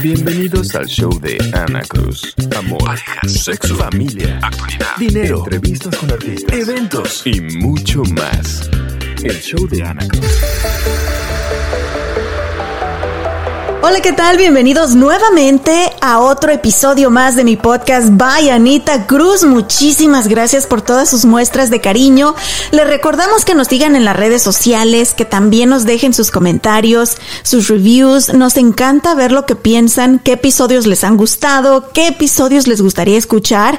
Bienvenidos al show de Ana Cruz. Amor, parejas, sexo, familia, actualidad, dinero, entrevistas con artistas, eventos y mucho más. El show de Ana Cruz. Hola, ¿qué tal? Bienvenidos nuevamente a otro episodio más de mi podcast by Anita Cruz. Muchísimas gracias por todas sus muestras de cariño. Les recordamos que nos sigan en las redes sociales, que también nos dejen sus comentarios, sus reviews. Nos encanta ver lo que piensan, qué episodios les han gustado, qué episodios les gustaría escuchar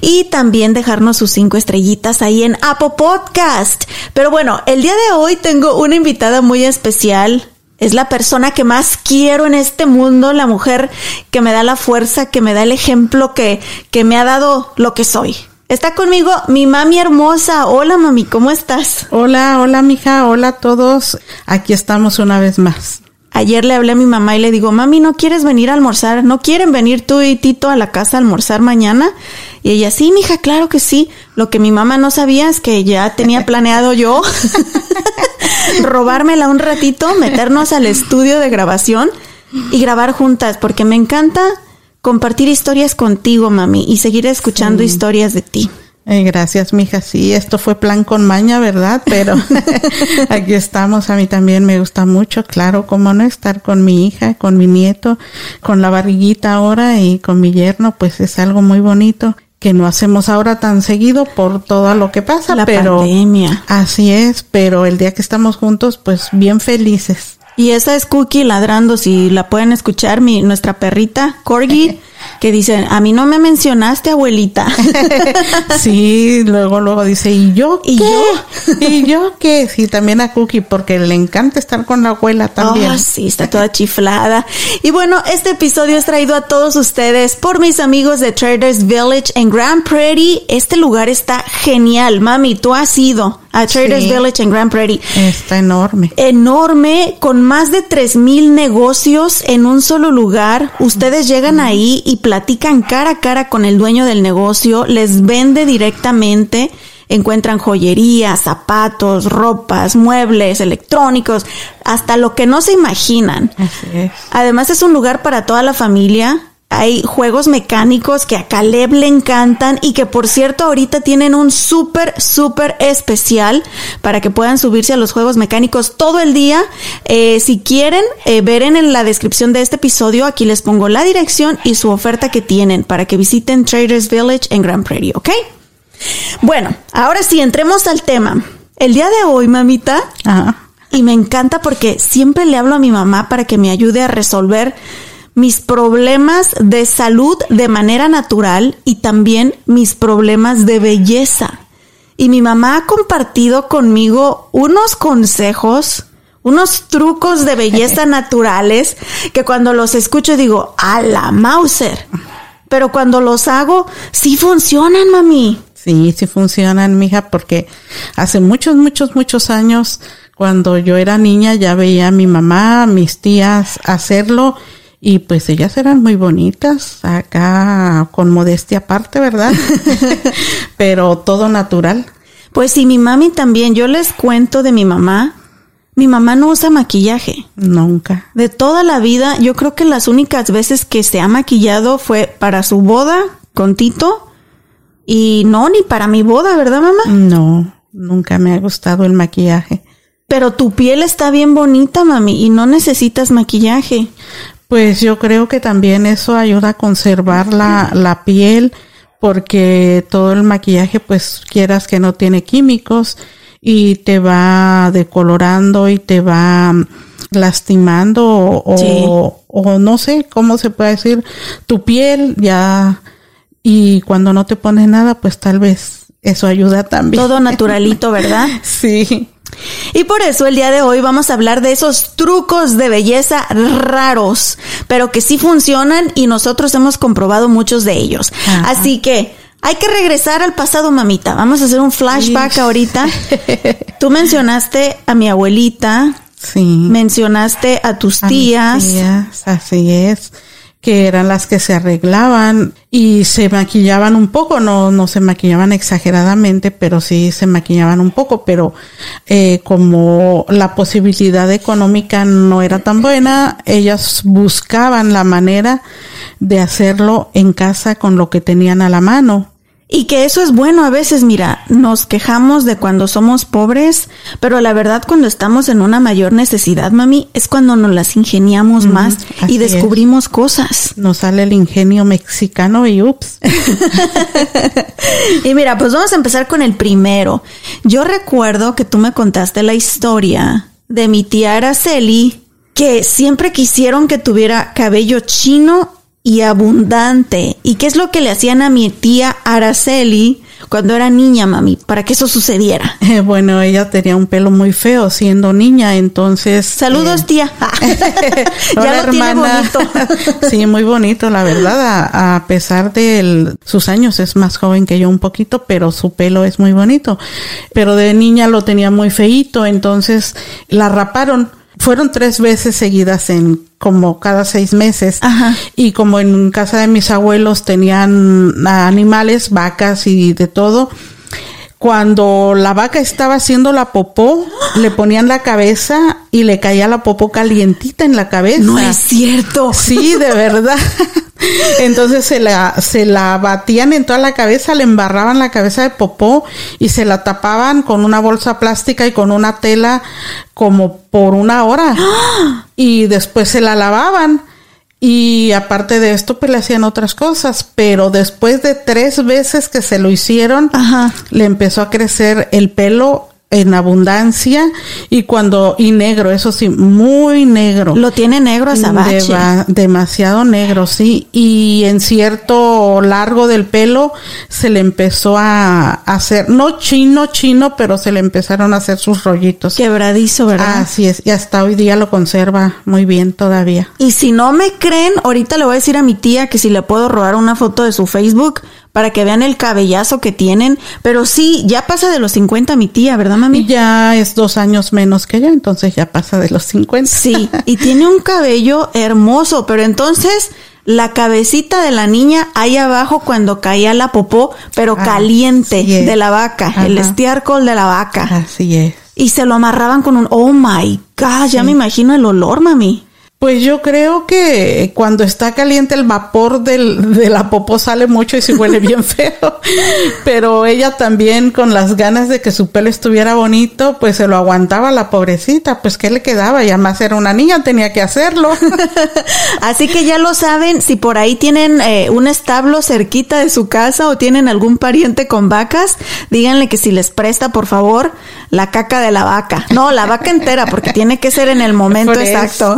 y también dejarnos sus cinco estrellitas ahí en Apple Podcast. Pero bueno, el día de hoy tengo una invitada muy especial es la persona que más quiero en este mundo, la mujer que me da la fuerza, que me da el ejemplo, que, que me ha dado lo que soy. Está conmigo mi mami hermosa. Hola mami, ¿cómo estás? Hola, hola mija, hola a todos. Aquí estamos una vez más. Ayer le hablé a mi mamá y le digo, mami, ¿no quieres venir a almorzar? ¿No quieren venir tú y Tito a la casa a almorzar mañana? Y ella, sí, mija, claro que sí. Lo que mi mamá no sabía es que ya tenía planeado yo robármela un ratito, meternos al estudio de grabación y grabar juntas, porque me encanta compartir historias contigo, mami, y seguir escuchando historias de ti. Eh, gracias, mija. Sí, esto fue plan con maña, ¿verdad? Pero aquí estamos. A mí también me gusta mucho, claro, cómo no estar con mi hija, con mi nieto, con la barriguita ahora y con mi yerno, pues es algo muy bonito que no hacemos ahora tan seguido por todo lo que pasa, La pero pandemia. así es, pero el día que estamos juntos, pues bien felices. Y esa es Cookie ladrando, si la pueden escuchar, mi, nuestra perrita, Corgi, que dice, a mí no me mencionaste, abuelita. Sí, luego, luego dice, ¿y yo ¿Y qué? yo? ¿Y yo qué? Sí, también a Cookie, porque le encanta estar con la abuela también. Oh, sí, está toda chiflada. Y bueno, este episodio es traído a todos ustedes por mis amigos de Traders Village en Grand Prairie. Este lugar está genial. Mami, tú has ido a Traders Sí. Village en Grand Prairie. Está enorme. Enorme, con más de 3000 negocios en un solo lugar. Ustedes llegan ahí y platican cara a cara con el dueño del negocio, les vende directamente. Encuentran joyería, zapatos, ropas, muebles, electrónicos, hasta lo que no se imaginan. Así es. Además es un lugar para toda la familia. Hay juegos mecánicos que a Caleb le encantan y que por cierto ahorita tienen un súper, súper especial para que puedan subirse a los juegos mecánicos todo el día. Eh, si quieren eh, ver en la descripción de este episodio, aquí les pongo la dirección y su oferta que tienen para que visiten Traders Village en Grand Prairie, ¿ok? Bueno, ahora sí, entremos al tema. El día de hoy, mamita, Ajá. y me encanta porque siempre le hablo a mi mamá para que me ayude a resolver mis problemas de salud de manera natural y también mis problemas de belleza. Y mi mamá ha compartido conmigo unos consejos, unos trucos de belleza naturales que cuando los escucho digo, a la Mauser. Pero cuando los hago, sí funcionan, mami. Sí, sí funcionan, mija, porque hace muchos, muchos, muchos años, cuando yo era niña, ya veía a mi mamá, a mis tías hacerlo, y pues ellas eran muy bonitas, acá con modestia aparte, ¿verdad? Pero todo natural. Pues sí, mi mami también. Yo les cuento de mi mamá. Mi mamá no usa maquillaje. Nunca. De toda la vida, yo creo que las únicas veces que se ha maquillado fue para su boda con Tito y no ni para mi boda, ¿verdad, mamá? No, nunca me ha gustado el maquillaje. Pero tu piel está bien bonita, mami, y no necesitas maquillaje. Pues yo creo que también eso ayuda a conservar la, la piel porque todo el maquillaje pues quieras que no tiene químicos y te va decolorando y te va lastimando o, o, no sé cómo se puede decir tu piel ya y cuando no te pones nada pues tal vez eso ayuda también. Todo naturalito, ¿verdad? sí. Y por eso el día de hoy vamos a hablar de esos trucos de belleza raros, pero que sí funcionan y nosotros hemos comprobado muchos de ellos. Así que hay que regresar al pasado, mamita. Vamos a hacer un flashback ahorita. Tú mencionaste a mi abuelita. Sí. Mencionaste a tus tías. tías. Así es que eran las que se arreglaban y se maquillaban un poco, no, no se maquillaban exageradamente, pero sí se maquillaban un poco, pero eh, como la posibilidad económica no era tan buena, ellas buscaban la manera de hacerlo en casa con lo que tenían a la mano. Y que eso es bueno a veces, mira, nos quejamos de cuando somos pobres, pero la verdad cuando estamos en una mayor necesidad, mami, es cuando nos las ingeniamos más y descubrimos cosas. Nos sale el ingenio mexicano y ups. y mira, pues vamos a empezar con el primero. Yo recuerdo que tú me contaste la historia de mi tía Araceli, que siempre quisieron que tuviera cabello chino y abundante. ¿Y qué es lo que le hacían a mi tía Araceli cuando era niña, mami, para que eso sucediera? Eh, bueno, ella tenía un pelo muy feo siendo niña, entonces... Saludos, eh, tía. ya lo tiene bonito. sí, muy bonito, la verdad, a, pesar de sus años, es más joven que yo un poquito, pero su pelo es muy bonito. Pero de niña lo tenía muy feito, entonces la raparon fueron tres veces seguidas en como cada seis meses. Ajá. Y como en casa de mis abuelos tenían animales, vacas y de todo, cuando la vaca estaba haciendo la popó, le ponían la cabeza y le caía la popó calientita en la cabeza. No es cierto. Sí, de verdad. Entonces se la, se la batían en toda la cabeza, le embarraban la cabeza de popó y se la tapaban con una bolsa plástica y con una tela como por una hora. Y después se la lavaban. Y aparte de esto, pues le hacían otras cosas, pero después de tres veces que se lo hicieron, le empezó a crecer el pelo en abundancia y cuando y negro, eso sí, muy negro. Lo tiene negro esa demasiado negro, sí, y en cierto largo del pelo se le empezó a hacer no chino chino, pero se le empezaron a hacer sus rollitos. Quebradizo, ¿verdad? Así es, y hasta hoy día lo conserva muy bien todavía. Y si no me creen, ahorita le voy a decir a mi tía que si le puedo robar una foto de su Facebook para que vean el cabellazo que tienen. Pero sí, ya pasa de los 50 mi tía, ¿verdad, mami? Ya es dos años menos que ella, entonces ya pasa de los 50. Sí, y tiene un cabello hermoso, pero entonces la cabecita de la niña ahí abajo cuando caía la popó, pero ah, caliente de la vaca, el estiércol de la vaca. Así es. Y se lo amarraban con un, oh my God, ya me imagino el olor, mami. Pues yo creo que cuando está caliente el vapor del, de la popó sale mucho y se huele bien feo. Pero ella también con las ganas de que su pelo estuviera bonito, pues se lo aguantaba la pobrecita. Pues qué le quedaba, y además era una niña, tenía que hacerlo. Así que ya lo saben, si por ahí tienen eh, un establo cerquita de su casa o tienen algún pariente con vacas, díganle que si les presta, por favor, la caca de la vaca. No, la vaca entera, porque tiene que ser en el momento exacto.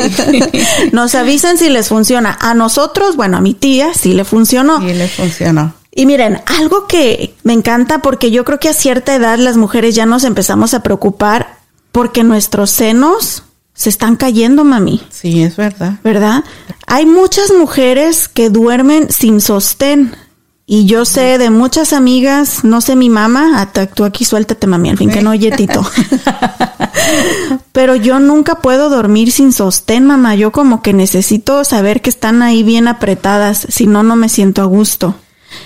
Nos avisan si les funciona. A nosotros, bueno, a mi tía sí le funcionó. Sí le funcionó. Y miren, algo que me encanta porque yo creo que a cierta edad las mujeres ya nos empezamos a preocupar porque nuestros senos se están cayendo, mami. Sí, es verdad. ¿Verdad? Hay muchas mujeres que duermen sin sostén. Y yo sé de muchas amigas, no sé mi mamá, tú aquí suéltate, mami, al fin que no oye Tito. Pero yo nunca puedo dormir sin sostén, mamá. Yo como que necesito saber que están ahí bien apretadas, si no, no me siento a gusto.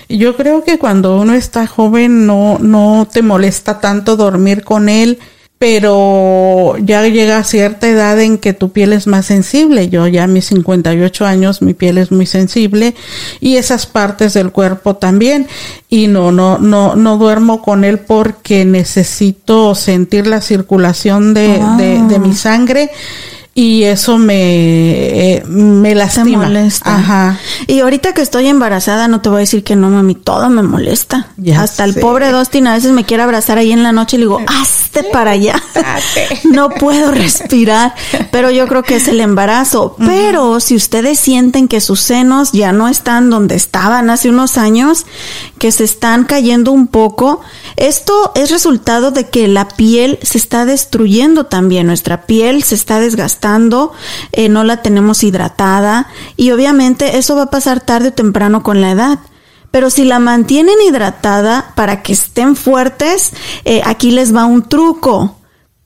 Yo creo que cuando uno está joven no, no te molesta tanto dormir con él pero ya llega a cierta edad en que tu piel es más sensible. Yo ya a mis 58 años mi piel es muy sensible y esas partes del cuerpo también. Y no, no, no, no duermo con él porque necesito sentir la circulación de, de, de mi ah. sangre y eso me, eh, me lastima. molesta. Ajá. Y ahorita que estoy embarazada, no te voy a decir que no, mami, todo me molesta. Ya Hasta el pobre Dustin a veces me quiere abrazar ahí en la noche y le digo, hazte para allá. no puedo respirar. Pero yo creo que es el embarazo. Pero si ustedes sienten que sus senos ya no están donde estaban hace unos años, que se están cayendo un poco, esto es resultado de que la piel se está destruyendo también. Nuestra piel se está desgastando, eh, no la tenemos hidratada y obviamente eso va a pasar tarde o temprano con la edad. Pero si la mantienen hidratada para que estén fuertes, eh, aquí les va un truco.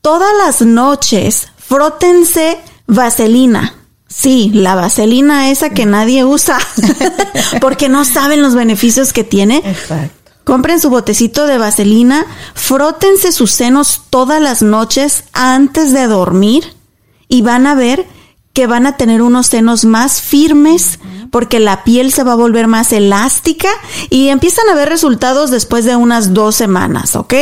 Todas las noches frótense vaselina. Sí, la vaselina esa que nadie usa porque no saben los beneficios que tiene. Exacto. Compren su botecito de vaselina, frótense sus senos todas las noches antes de dormir y van a ver que van a tener unos senos más firmes porque la piel se va a volver más elástica y empiezan a ver resultados después de unas dos semanas, ¿ok?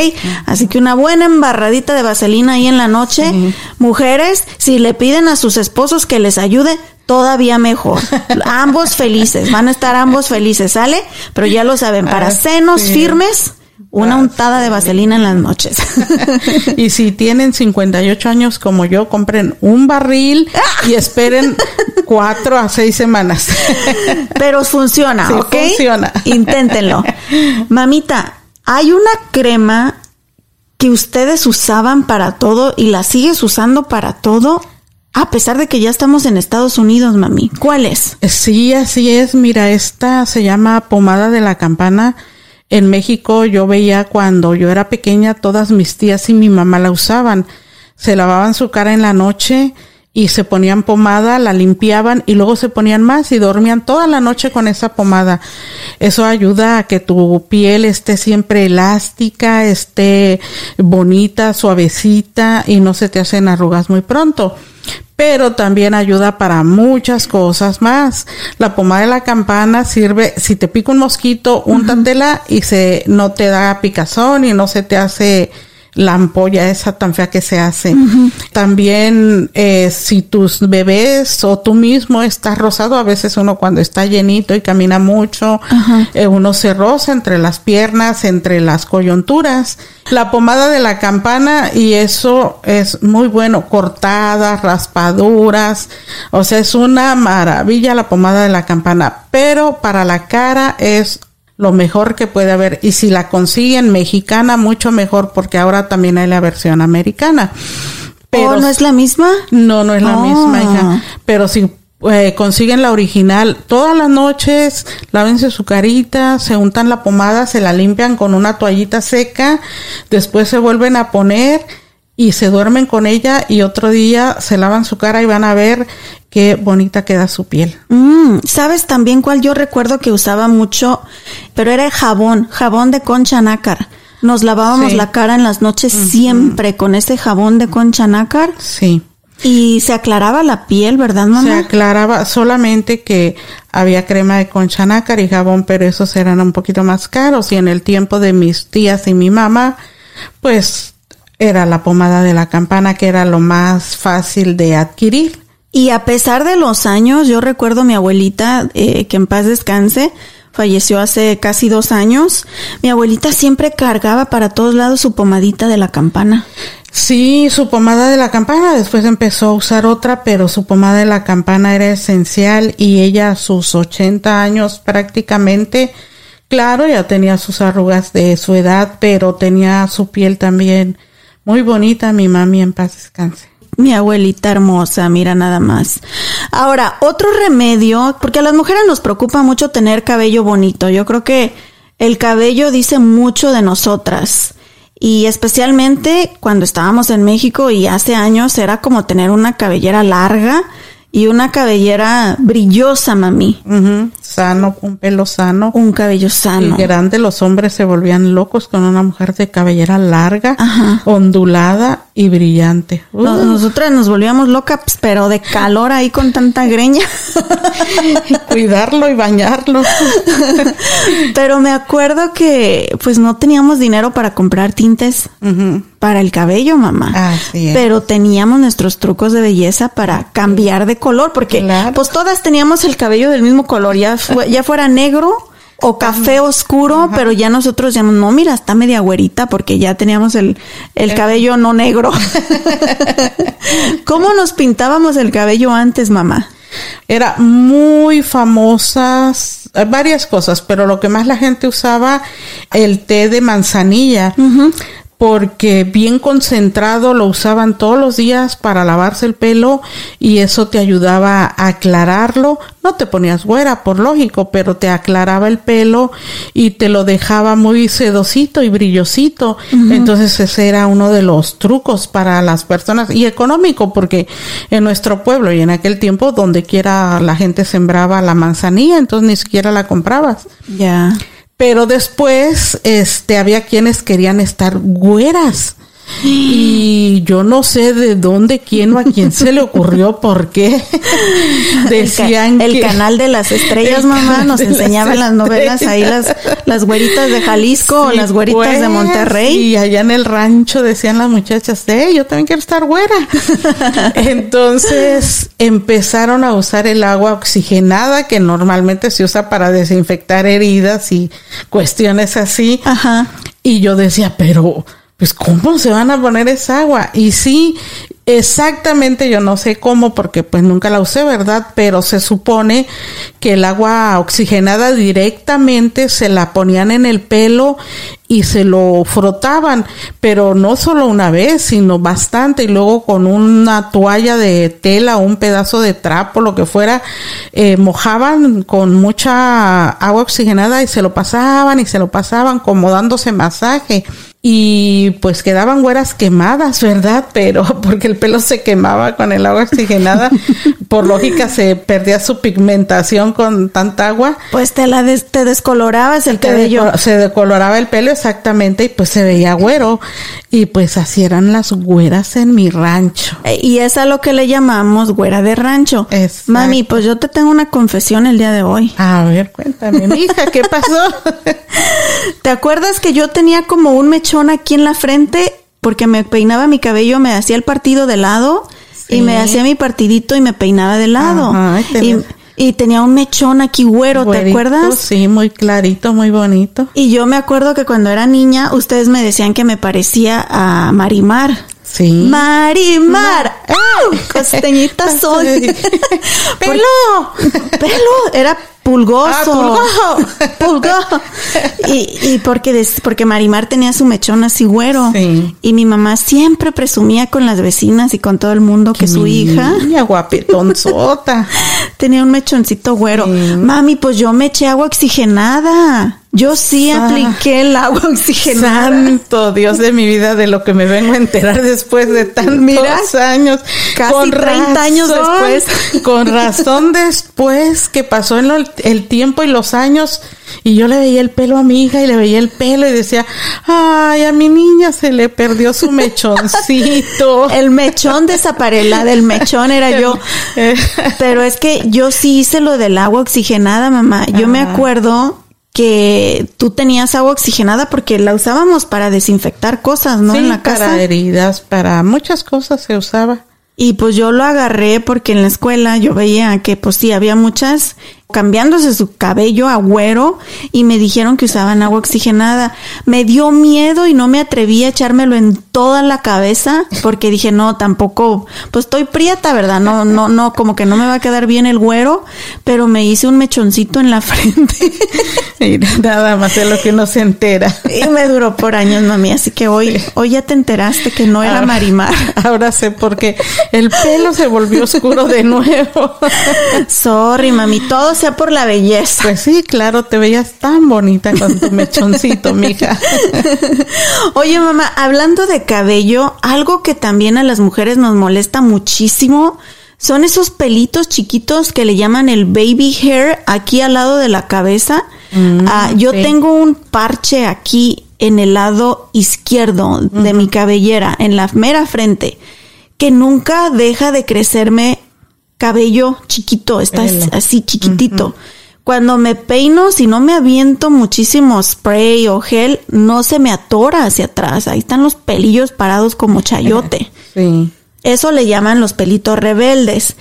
Así que una buena embarradita de vaselina ahí en la noche. Mujeres, si le piden a sus esposos que les ayude, todavía mejor. ambos felices, van a estar ambos felices, ¿sale? Pero ya lo saben, para Ah, senos firmes, una untada de vaselina en las noches. Y si tienen 58 años como yo, compren un barril y esperen cuatro a seis semanas. Pero funciona, Sí, ¿ok? funciona. Inténtenlo. Mamita, hay una crema que ustedes usaban para todo y la sigues usando para todo, a pesar de que ya estamos en Estados Unidos, mami. ¿Cuál es? Sí, así es. Mira, esta se llama pomada de la campana. En México yo veía cuando yo era pequeña, todas mis tías y mi mamá la usaban. Se lavaban su cara en la noche y se ponían pomada, la limpiaban y luego se ponían más y dormían toda la noche con esa pomada. Eso ayuda a que tu piel esté siempre elástica, esté bonita, suavecita y no se te hacen arrugas muy pronto pero también ayuda para muchas cosas más. La pomada de la campana sirve, si te pica un mosquito, úntatela y se, no te da picazón y no se te hace la ampolla esa tan fea que se hace. También eh, si tus bebés o tú mismo estás rosado, a veces uno cuando está llenito y camina mucho, eh, uno se rosa entre las piernas, entre las coyunturas. La pomada de la campana y eso es muy bueno, cortadas, raspaduras, o sea, es una maravilla la pomada de la campana, pero para la cara es lo mejor que puede haber. Y si la consiguen mexicana, mucho mejor, porque ahora también hay la versión americana. Pero ¿O no es la misma? no, no es la Oh. misma, hija. Pero si eh, consiguen la original, todas las noches lávense su carita, se untan la pomada, se la limpian con una toallita seca, después se vuelven a poner y se duermen con ella y otro día se lavan su cara y van a ver qué bonita queda su piel. Mm, ¿Sabes también cuál yo recuerdo que usaba mucho? Pero era el jabón, jabón de concha nácar. Nos lavábamos Sí. la cara en las noches siempre con ese jabón de concha nácar Sí. y se aclaraba la piel, ¿verdad, Se mamá? aclaraba solamente que había crema de concha nácar y jabón, pero esos eran un poquito más caros. Y en el tiempo de mis tías y mi mamá, pues era la pomada de la campana que era lo más fácil de adquirir. Y a pesar de los años, yo recuerdo a mi abuelita, eh, que en paz descanse, falleció hace casi dos años. Mi abuelita siempre cargaba para todos lados su pomadita de la campana. Sí, su pomada de la campana, después empezó a usar otra, pero su pomada de la campana era esencial y ella a sus 80 años prácticamente, claro, ya tenía sus arrugas de su edad, pero tenía su piel también muy bonita, mi mami en paz descanse. Mi abuelita hermosa, mira nada más. Ahora, otro remedio, porque a las mujeres nos preocupa mucho tener cabello bonito. Yo creo que el cabello dice mucho de nosotras. Y especialmente cuando estábamos en México y hace años era como tener una cabellera larga y una cabellera brillosa, mami. Sano, un pelo sano. Un cabello Y sano. grande, los hombres se volvían locos con una mujer de cabellera larga, Ajá. ondulada, y brillante. No- nosotras nos volvíamos locas, pero de calor ahí con tanta greña. Cuidarlo y bañarlo. pero me acuerdo que pues no teníamos dinero para comprar tintes para el cabello, mamá. Así es. Pero teníamos nuestros trucos de belleza para cambiar de color, porque Claro. pues todas teníamos el cabello del mismo color, ya, fue- ya fuera negro o café oscuro, pero ya nosotros ya no, mira, está media güerita porque ya teníamos el, el cabello no negro. ¿Cómo nos pintábamos el cabello antes, mamá? Era muy famosas eh, varias cosas, pero lo que más la gente usaba el té de manzanilla. Porque bien concentrado lo usaban todos los días para lavarse el pelo y eso te ayudaba a aclararlo. No te ponías güera, por lógico, pero te aclaraba el pelo y te lo dejaba muy sedosito y brillosito. Entonces ese era uno de los trucos para las personas y económico porque en nuestro pueblo y en aquel tiempo donde quiera la gente sembraba la manzanilla, entonces ni siquiera la comprabas. Ya. Pero después, este, había quienes querían estar güeras. Y yo no sé de dónde, quién o a quién se le ocurrió, por qué. Decían el, ca- el que- canal de las estrellas, El mamá, nos de las novelas ahí las las güeritas de Jalisco o las güeritas de pues, Monterrey. Y allá en el rancho decían las muchachas, eh, yo también quiero estar güera. Entonces empezaron a usar el agua oxigenada que normalmente se usa para desinfectar heridas y cuestiones así. Ajá. Y yo decía, pero, pues, ¿cómo se van a poner esa agua? Y sí, exactamente, yo no sé cómo, porque pues nunca la usé, ¿verdad? Pero se supone que el agua oxigenada directamente se la ponían en el pelo y se lo frotaban, pero no solo una vez, sino bastante, y luego con una toalla de tela o un pedazo de trapo, lo que fuera, eh, mojaban con mucha agua oxigenada y se lo pasaban y se lo pasaban como dándose masaje. Y pues quedaban güeras quemadas, ¿verdad? Pero porque el pelo se quemaba con el agua oxigenada, por lógica se perdía su pigmentación con tanta agua. Pues te la des- te descolorabas el Te cabello. deco- se decoloraba el pelo exactamente y pues se veía güero. Y pues así eran las güeras en mi rancho. Eh, Y es a lo que le llamamos güera de rancho. Exacto. Mami, pues yo te tengo una confesión el día de hoy. A ver, cuéntame, mija, ¿qué pasó? ¿Te acuerdas que yo tenía como un mechón aquí en la frente? Porque me peinaba mi cabello, me hacía el partido de lado Sí. y me hacía mi partidito y me peinaba de lado. Ajá, y y, tenía un mechón aquí güero, ¿te acuerdas? Sí, muy clarito, muy bonito. Y yo me acuerdo que cuando era niña, ustedes me decían que me parecía a Marimar. Sí. Marimar. ¡Au! Costeñita soy. ¡Pelo! Pelo. Era pulgoso. Ah, Pulgo. Y, y porque, des- porque Marimar tenía su mechón así güero. Sí. Y mi mamá siempre presumía con las vecinas y con todo el mundo que su hija Niña guapetonzota. tenía un mechoncito güero. Sí. Mami, pues yo me eché agua oxigenada. Yo sí apliqué el agua oxigenada. Santo Dios de mi vida, de lo que me vengo a enterar después de tantos Mira, años. casi 30 años después. Con razón después que pasó en lo- el tiempo y los años. Y yo le veía el pelo a mi hija y le veía el pelo y decía, ay, a mi niña se le perdió su mechoncito. El mechón desaparela del mechón era yo. Pero es que yo sí hice lo del agua oxigenada, mamá. Yo me acuerdo que tú tenías agua oxigenada porque la usábamos para desinfectar cosas, ¿no? Sí, en la casa. para heridas, para muchas cosas se usaba. Y pues yo lo agarré porque en la escuela yo veía que pues sí, había muchas cambiándose su cabello a güero y me dijeron que usaban agua oxigenada. Me dio miedo y no me atreví a echármelo en toda la cabeza porque dije, no, tampoco, pues estoy prieta, ¿verdad? No, no, no, como que no me va a quedar bien el güero, pero me hice un mechoncito en la frente Mira, nada más de lo que uno se entera. y me duró por años, mami. Así que hoy, hoy ya te enteraste que no era Ahora- Marimar. Ahora sé por qué el pelo se volvió oscuro de nuevo. Sorry, mami, todo sea por la belleza. Pues sí, claro, te veías tan bonita con tu mechoncito, mija. Oye, mamá, hablando de cabello, algo que también a las mujeres nos molesta muchísimo son esos pelitos chiquitos que le llaman el baby hair aquí al lado de la cabeza. Ah, yo sí. tengo un parche aquí en el lado izquierdo de mi cabellera, en la mera frente, que nunca deja de crecerme cabello chiquito, está así chiquitito. Cuando me peino, si no me aviento muchísimo spray o gel, no se me atora hacia atrás. Ahí están los pelillos parados como chayote. Sí. Eso le llaman los pelitos rebeldes.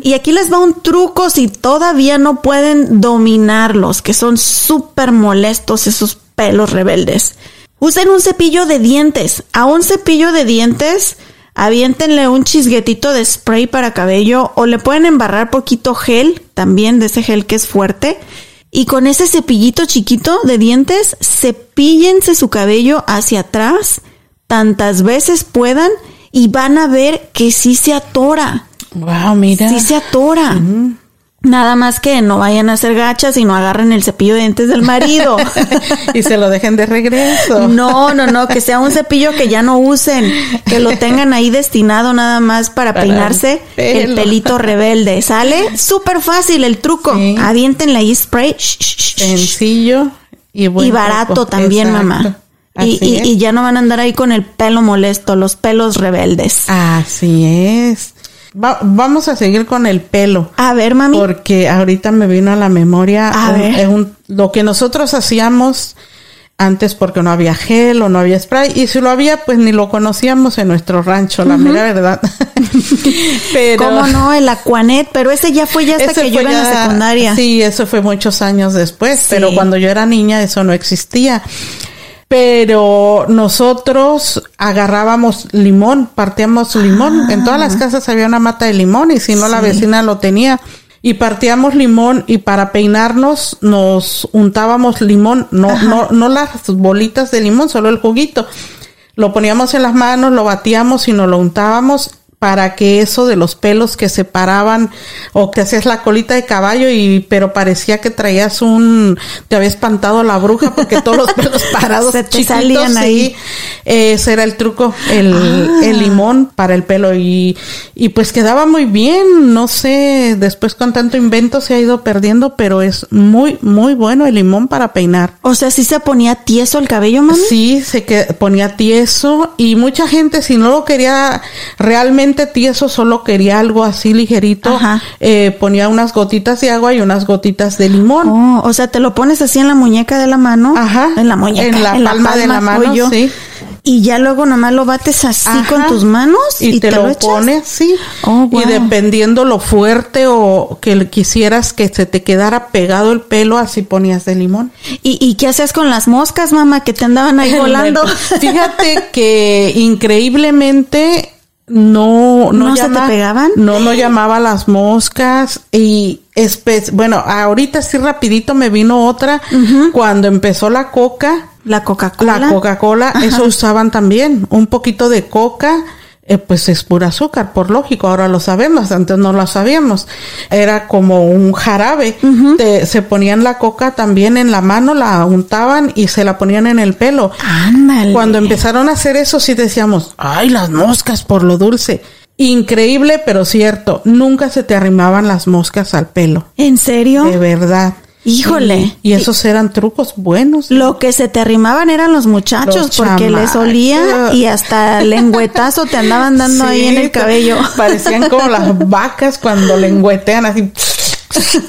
Y aquí les va un truco si todavía no pueden dominarlos, que son súper molestos esos pelos rebeldes. Usen un cepillo de dientes. A un cepillo de dientes, aviéntenle un chisguetito de spray para cabello o le pueden embarrar poquito gel, también de ese gel que es fuerte. Y con ese cepillito chiquito de dientes, cepíllense su cabello hacia atrás tantas veces puedan y van a ver que sí se atora. Wow, mira. Sí se atora. Nada más que no vayan a hacer gachas y no agarren el cepillo de dientes del marido. y se lo dejen de regreso. No, no, no, que sea un cepillo que ya no usen, que lo tengan ahí destinado nada más para, Para peinarse el pelito rebelde. ¿Sale? Súper fácil el truco. Sí. Aviéntenle ahí spray. Sencillo y buen y barato también, Exacto. mamá. Y, y- y ya no van a andar ahí con el pelo molesto, los pelos rebeldes. Así es. Va- vamos a seguir con el pelo. A ver, mami. Porque ahorita me vino a la memoria A un- ver. un- lo que nosotros hacíamos antes porque no había gel o no había spray y si lo había pues ni lo conocíamos en nuestro rancho, la mera verdad. Pero ¿Cómo no? El Aquanet, pero ese ya fue ya hasta que yo iba en la ya- secundaria. Sí, eso fue muchos años después, Sí. pero cuando yo era niña eso no existía. Pero nosotros agarrábamos limón, partíamos limón. En todas las casas había una mata de limón y si no la Ah. Vecina lo tenía. Y partíamos limón y para peinarnos nos untábamos limón, no, no, no las bolitas de limón, solo el juguito. Lo poníamos en las manos, lo batíamos y nos lo untábamos para que eso de los pelos que se paraban o que hacías la colita de caballo y pero parecía que traías un te había espantado a la bruja porque todos los pelos parados Se te chiquitos, salían sí. ahí. ese era el truco el, Ah. el limón para el pelo y, y pues quedaba muy bien no sé después con tanto invento se ha ido perdiendo pero es muy muy bueno el limón para peinar O sea, sí se ponía tieso el cabello, mami. Sí, se que ponía tieso y mucha gente si no lo quería realmente tieso, solo quería algo así ligerito, eh, ponía unas gotitas de agua y unas gotitas de limón. Oh, o sea, te lo pones así en la muñeca de la mano. Ajá. En la muñeca. En la palma de la mano, yo. sí. Y ya luego nomás lo bates así Ajá. con tus manos y, te, lo, echas. pones así Oh, y dependiendo lo fuerte o que quisieras que se te quedara pegado el pelo así ponías de limón ¿Y, ¿Y qué hacías con las moscas, mamá, que te andaban ahí volando? Fíjate que increíblemente no no, ¿No se te pegaban? No no llamaba a las moscas y bueno, ahorita sí rapidito me vino otra cuando empezó la coca, La Coca-Cola. la Coca-Cola, eso usaban también, un poquito de coca, eh, pues es pura azúcar, por lógico, ahora lo sabemos, antes no lo sabíamos. Era como un jarabe, Te- se ponían la coca también en la mano, la untaban y se la ponían en el pelo. Ándale. Cuando empezaron a hacer eso, sí decíamos, ay, las moscas por lo dulce. Increíble, pero cierto, nunca se te arrimaban las moscas al pelo. ¿En serio? De verdad. Híjole. Y, esos eran trucos buenos. Lo que se te arrimaban eran los muchachos Los porque les olía y hasta lengüetazo te andaban dando ahí en el cabello. Parecían como las vacas cuando lengüetean así. Sí.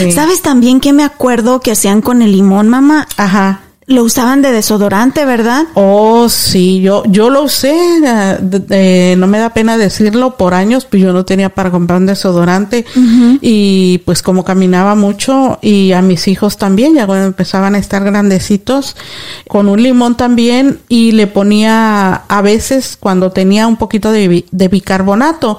¿Sabes también que me acuerdo que hacían con el limón, mamá? Ajá. Lo usaban de desodorante, ¿verdad? Oh, sí, yo, yo lo usé, eh, de- no me da pena decirlo, por años, pues yo no tenía para comprar un desodorante y pues como caminaba mucho y a mis hijos también, ya cuando empezaban a estar grandecitos, con un limón también y le ponía a veces cuando tenía un poquito de, de bicarbonato,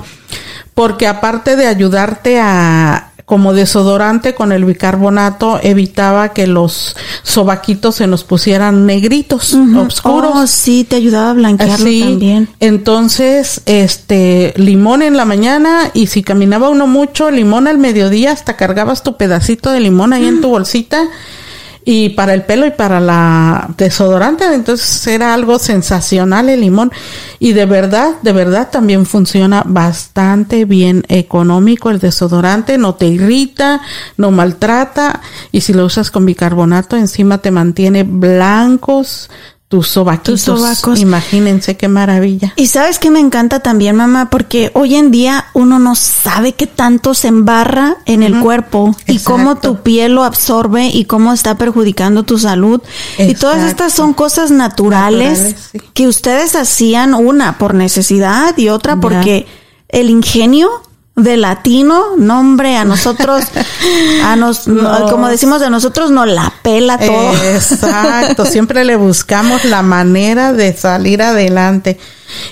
porque aparte de ayudarte a como desodorante con el bicarbonato evitaba que los sobaquitos se nos pusieran negritos, oscuros. Oh, sí, te ayudaba a blanquearlo Así, también. entonces, este, limón en la mañana y si caminaba uno mucho, limón al mediodía, hasta cargabas tu pedacito de limón ahí en tu bolsita y para el pelo y para la desodorante. Entonces era algo sensacional el limón y de verdad, de verdad también funciona bastante bien económico el desodorante, no te irrita, no maltrata y si lo usas con bicarbonato encima te mantiene blancos, tus sobaquitos. Tus sobacos. Imagínense qué maravilla. Y sabes que me encanta también, mamá, porque hoy en día uno no sabe qué tanto se embarra en el cuerpo y cómo tu piel lo absorbe y cómo está perjudicando tu salud. Y todas estas son cosas naturales, que ustedes hacían una por necesidad y otra porque el ingenio de latino, nombre a nosotros, a nos, como decimos de nosotros, nos la pela todo. Exacto, siempre le buscamos la manera de salir adelante.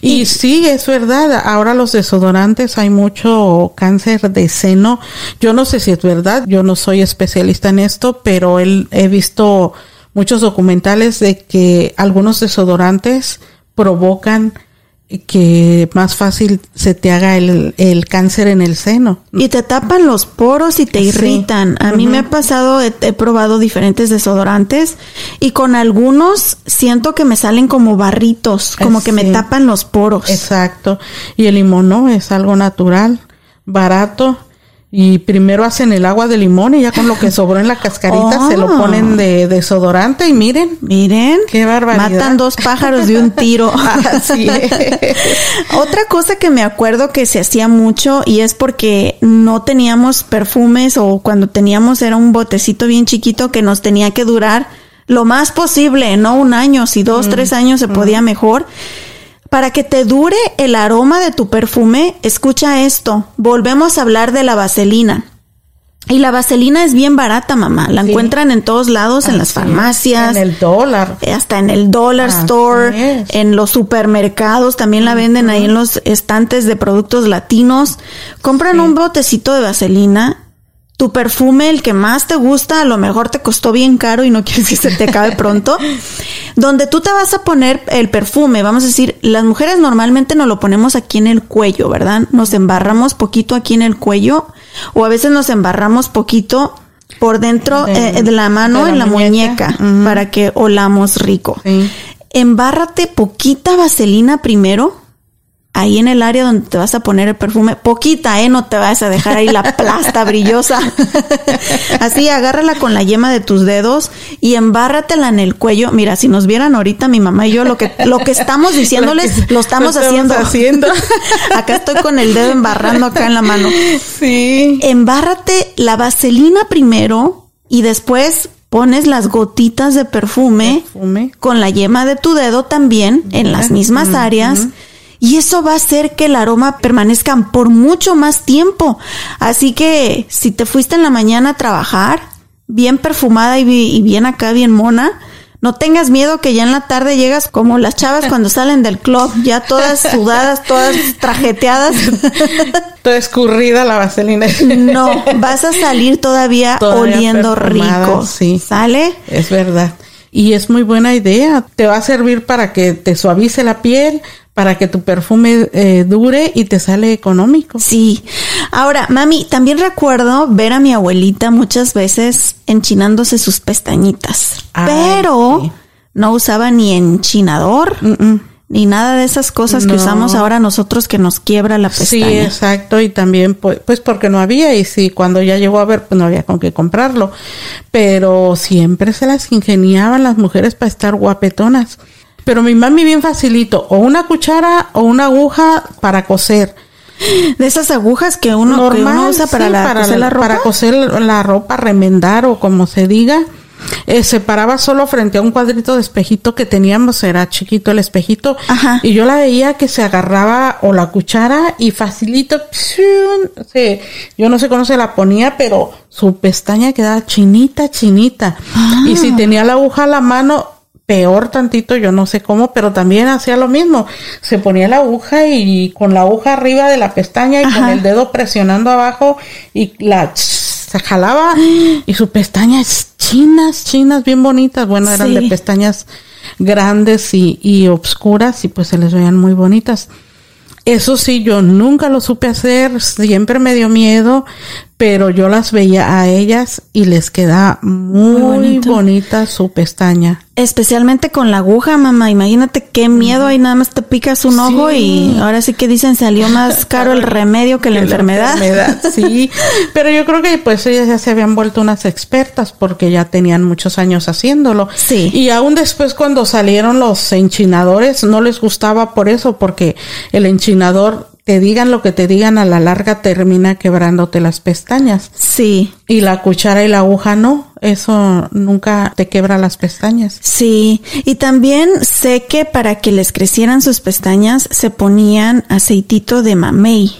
Y, sí, es verdad, ahora los desodorantes hay mucho cáncer de seno. Yo no sé si es verdad, yo no soy especialista en esto, pero he visto muchos documentales de que algunos desodorantes provocan que más fácil se te haga el, el, cáncer en el seno. Y te tapan los poros y te irritan. A mí me ha pasado, he, probado diferentes desodorantes y con algunos siento que me salen como barritos, como que me tapan los poros. Exacto. Y el limón no, es algo natural, barato y primero hacen el agua de limón y ya con lo que sobró en la cascarita se lo oh. ponen de desodorante y miren. Miren. Qué barbaridad. Matan dos pájaros de un tiro. Así Otra cosa que me acuerdo que se hacía mucho y es porque no teníamos perfumes o cuando teníamos era un botecito bien chiquito que nos tenía que durar lo más posible, no un año, si dos, mm. tres años se podía mm. mejor para que te dure el aroma de tu perfume, escucha esto. Volvemos a hablar de la vaselina. Y la vaselina es bien barata, mamá. La encuentran en todos lados, en las farmacias. En el dólar. Eh, hasta en el dollar store, en los supermercados. También la venden ahí en los estantes de productos latinos. Compran un botecito de vaselina tu perfume, el que más te gusta, a lo mejor te costó bien caro y no quieres que se te acabe pronto, donde tú te vas a poner el perfume, vamos a decir, las mujeres normalmente nos lo ponemos aquí en el cuello, ¿verdad? Nos embarramos poquito aquí en el cuello o a veces nos embarramos poquito por dentro de, eh, la mano en la muñeca, para que olamos rico. Embárrate poquita vaselina primero ahí en el área donde te vas a poner el perfume, poquita, ¿eh? No te vas a dejar ahí la plasta brillosa. Así, agárrala con la yema de tus dedos y embárratela en el cuello. Mira, si nos vieran ahorita mi mamá y yo, lo que, lo que estamos diciéndoles, lo, estamos, haciendo. haciendo. acá estoy con el dedo embarrando acá en la mano. Sí. Embárrate la vaselina primero y después pones las gotitas de perfume, con la yema de tu dedo también en las mismas áreas y eso va a hacer que el aroma permanezca por mucho más tiempo. Así que si te fuiste en la mañana a trabajar, bien perfumada y, bien acá, bien mona, no tengas miedo que ya en la tarde llegas como las chavas cuando salen del club, ya todas sudadas, todas trajeteadas. Toda escurrida la vaselina. No, vas a salir todavía, oliendo rico. Sí. ¿Sale? Es verdad. Y es muy buena idea. Te va a servir para que te suavice la piel, para que tu perfume eh, dure y te sale económico. Sí. Ahora, mami, también recuerdo ver a mi abuelita muchas veces enchinándose sus pestañitas, pero no usaba ni enchinador. Ni nada de esas cosas que usamos ahora nosotros que nos quiebra la pestaña. Sí, exacto. Y también, pues, pues porque no había. Y sí, cuando ya llegó a ver, pues no había con qué comprarlo. Pero siempre se las ingeniaban las mujeres para estar guapetonas. Pero mi mami bien facilito, o una cuchara o una aguja para coser. De esas agujas que uno, usa para, la, coser la ropa. Para coser la ropa, remendar o como se diga. Eh, se paraba solo frente a un cuadrito de espejito que teníamos, era chiquito el espejito, y yo la veía que se agarraba o la cuchara y facilito, yo no sé cómo se la ponía, pero su pestaña quedaba chinita, chinita. Y si ah. tenía la aguja a la mano, peor tantito, yo no sé cómo, pero también hacía lo mismo. Se ponía la aguja y con la aguja arriba de la pestaña y con el dedo presionando abajo y la se jalaba y sus pestañas chinas, chinas, bien bonitas. Bueno, eran de pestañas grandes y, y obscuras y pues se les veían muy bonitas. Eso sí, yo nunca lo supe hacer, siempre me dio miedo, pero yo las veía a ellas y les queda muy, bonita su pestaña. Especialmente con la aguja, mamá. Imagínate qué miedo ahí nada más te picas un ojo y ahora sí que dicen salió más caro el remedio que la Que enfermedad. enfermedad, Sí, pero yo creo que pues ellas ya se habían vuelto unas expertas porque ya tenían muchos años haciéndolo. Sí. Y aún después cuando salieron los enchinadores no les gustaba por eso porque el enchinador te digan lo que te digan a la larga termina quebrándote las pestañas Sí, y la cuchara y la aguja no, eso nunca te quebra las pestañas. sí. Y también sé que para que les crecieran sus pestañas se ponían aceitito de mamey.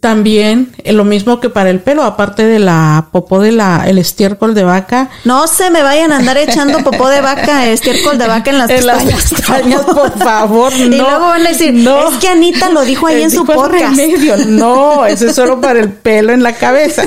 También eh, lo mismo que para el pelo, aparte de la popó de la el estiércol de vaca, No se me vayan a andar echando popó de vaca, estiércol de vaca en las en las pestañas. por favor, no. Y luego van a decir, no. es que Anita lo dijo ahí en su dijo podcast. remedio. No, eso es solo para el pelo en la cabeza.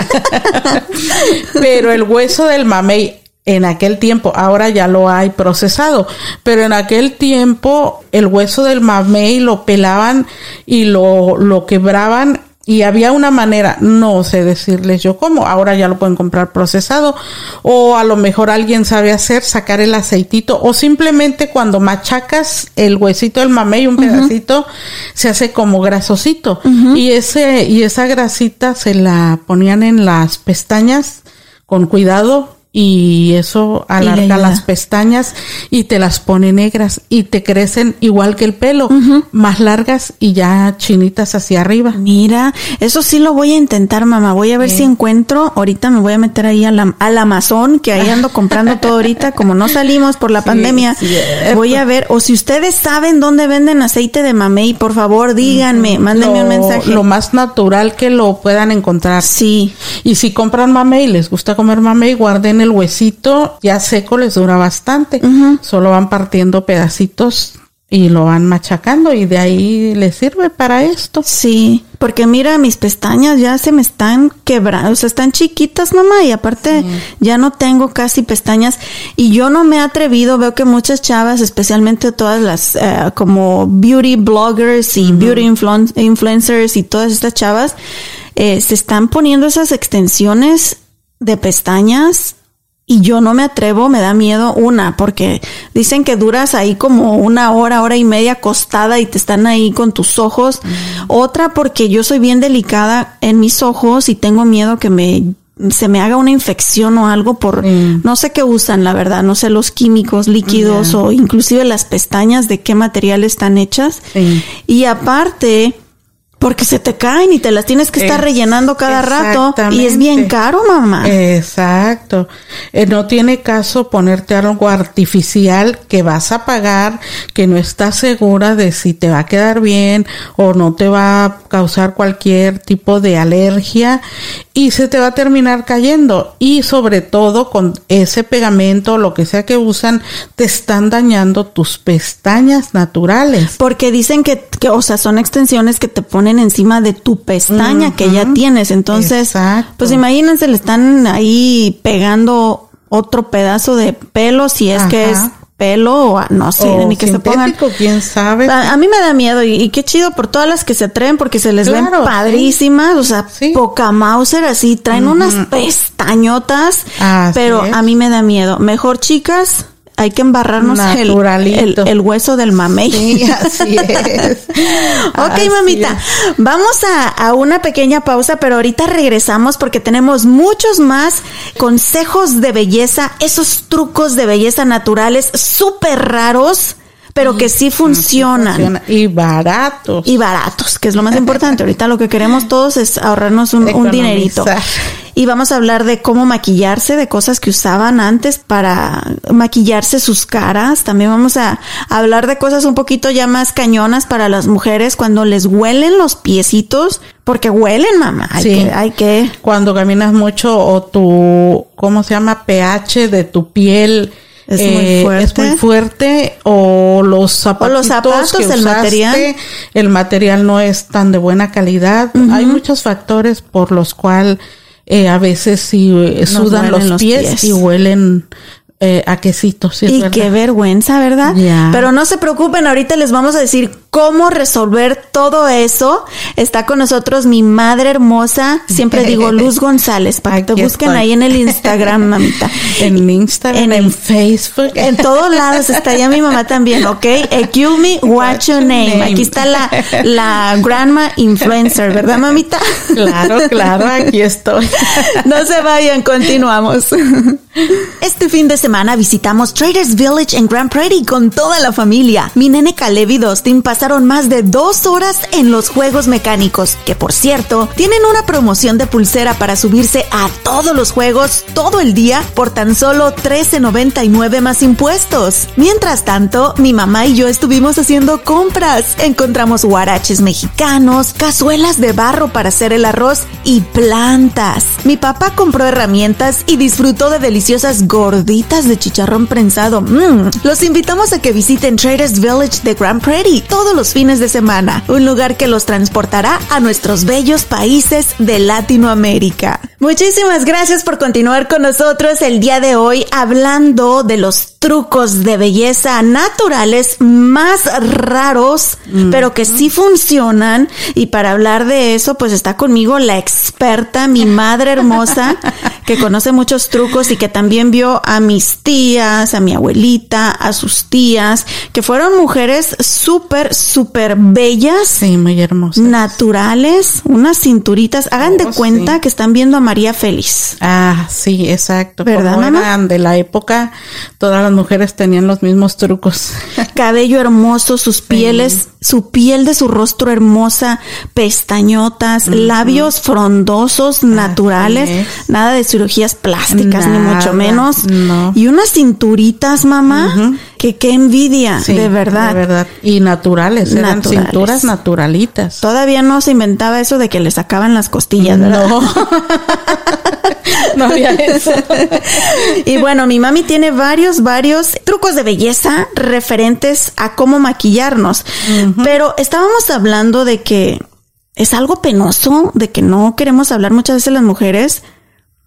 Pero el hueso del mamey en aquel tiempo, ahora ya lo hay procesado, pero en aquel tiempo el hueso del mamey lo pelaban y lo, lo quebraban y había una manera, no sé decirles yo cómo, ahora ya lo pueden comprar procesado o a lo mejor alguien sabe hacer, sacar el aceitito o simplemente cuando machacas el huesito del mamey, un pedacito, se hace como grasosito. Y ese y esa grasita se la ponían en las pestañas con cuidado y eso alarga las pestañas y te las pone negras y te crecen igual que el pelo, más largas y ya chinitas hacia arriba. Mira, eso sí lo voy a intentar, mamá. Voy a ver si encuentro. Ahorita me voy a meter ahí al, al Amazon, que ahí ando comprando todo ahorita. Como no salimos por la Sí, pandemia, cierto. voy a ver. O si ustedes saben dónde venden aceite de mamey, por favor, díganme, mándenme lo, un mensaje. lo más natural que lo puedan encontrar. Sí, Y si compran mamey y les gusta comer mamey, guarden el huesito ya seco, les dura bastante. Solo van partiendo pedacitos y lo van machacando y de ahí les sirve para esto. sí. Porque mira, mis pestañas ya se me están quebrando. O sea, están chiquitas, mamá. Y aparte, ya no tengo casi pestañas. Y yo no me he atrevido. Veo que muchas chavas, especialmente todas las eh, como beauty bloggers y beauty influen- influencers y todas estas chavas, eh, se están poniendo esas extensiones de pestañas y yo no me atrevo, me da miedo una, porque dicen que duras ahí como una hora, hora y media acostada y te están ahí con tus ojos. Otra porque yo soy bien delicada en mis ojos y tengo miedo que me se me haga una infección o algo por Mm. no sé qué usan, la verdad, no sé los químicos líquidos o inclusive las pestañas de qué material están hechas. Sí. Y aparte porque se te caen y te las tienes que estar Es- rellenando cada rato y es bien caro, mamá. Exacto. Eh, no tiene caso ponerte algo artificial que vas a pagar, que no estás segura de si te va a quedar bien o no te va a causar cualquier tipo de alergia y se te va a terminar cayendo. Y sobre todo con ese pegamento, lo que sea que usan, te están dañando tus pestañas naturales. Porque dicen que, que, o sea, son extensiones que te ponen encima de tu pestaña que ya tienes. Entonces, Exacto. pues imagínense, le están ahí pegando otro pedazo de pelo, si es que es pelo o no sé, O ni que se pongan. quién sabe. A, a mí me da miedo y, y qué chido por todas las que se atreven porque se les ven padrísimas, o sea, Sí. poca Mauser así, traen unas pestañotas, Así pero es. a mí me da miedo. Mejor chicas, hay que embarrarnos el, el, Naturalito. el hueso del mamey. Sí, así es. Ok, Así mamita, es. vamos a, a una pequeña pausa, pero ahorita regresamos porque tenemos muchos más consejos de belleza, esos trucos de belleza naturales súper raros, pero que sí funcionan. Funciona. Y baratos. Y baratos, que es lo más importante. Ahorita lo que queremos todos es ahorrarnos un, un dinerito. Y vamos a hablar de cómo maquillarse, de cosas que usaban antes para maquillarse sus caras. También vamos a hablar de cosas un poquito ya más cañonas para las mujeres cuando les huelen los piecitos, porque huelen, mamá. Hay Sí. que, hay que. Cuando caminas mucho o tu, ¿cómo se llama? pH de tu piel. Es muy eh, fuerte. es muy fuerte o los zapatos, los zapatos, que el usaste, material. el material no es tan de buena calidad hay muchos factores por los cuales eh, a veces sí eh, sudan los, los pies, pies. y huelen eh, a quesitos sí, Y verdad. qué vergüenza, ¿verdad? Pero no se preocupen, ahorita les vamos a decir cómo resolver todo eso, está con nosotros mi madre hermosa, siempre digo Luz González, para que te busquen estoy. ahí en el Instagram, mamita. En Instagram, En Facebook. En todos lados está ya mi mamá también, ¿ok? Excuse me, what's your name? Aquí está la, la grandma influencer, ¿verdad, mamita? Claro, claro, aquí estoy. No se vayan, continuamos. Este fin de semana visitamos Traders Village en Grand Prairie con toda la familia. Mi nene Caleb y Dustin pasaron más de dos horas en los juegos mecánicos, que por cierto, tienen una promoción de pulsera para subirse a todos los juegos todo el día por tan solo $13.99 más impuestos. Mientras tanto, mi mamá y yo estuvimos haciendo compras. Encontramos huaraches mexicanos, cazuelas de barro para hacer el arroz y plantas. Mi papá compró herramientas y disfrutó de deliciosas gorditas de chicharrón prensado. Mm. Los invitamos a que visiten Traders Village de Grand Prairie todos los fines de semana, un lugar que los transportará a nuestros bellos países de Latinoamérica. Muchísimas gracias por continuar con nosotros el día de hoy hablando de los trucos de belleza naturales más raros, pero que sí funcionan. Y para hablar de eso, pues está conmigo la experta, mi madre hermosa, que conoce muchos trucos y que también vio a mis tías, a mi abuelita, a sus tías, que fueron mujeres súper, súper bellas. Sí, muy hermosa. Naturales, unas cinturitas. Hagan de Oh, cuenta sí. que están viendo a María Félix. Ah, sí, exacto. ¿Verdad, Como mamá? eran de la época, todas las mujeres tenían los mismos trucos. cabello hermoso, sus pieles, su piel de su rostro hermosa, pestañotas, labios frondosos, naturales, es. nada de cirugías plásticas, ni mucho menos. no. Y unas cinturitas, mamá, que qué envidia, Sí, de verdad. De verdad. Y naturales, eran Naturales. cinturas naturalitas. Todavía no se inventaba eso de que le sacaban las costillas, ¿verdad? No. no había eso. Y bueno, mi mami tiene varios, varios trucos de belleza referentes a cómo maquillarnos. Pero estábamos hablando de que es algo penoso, de que no queremos hablar muchas veces las mujeres,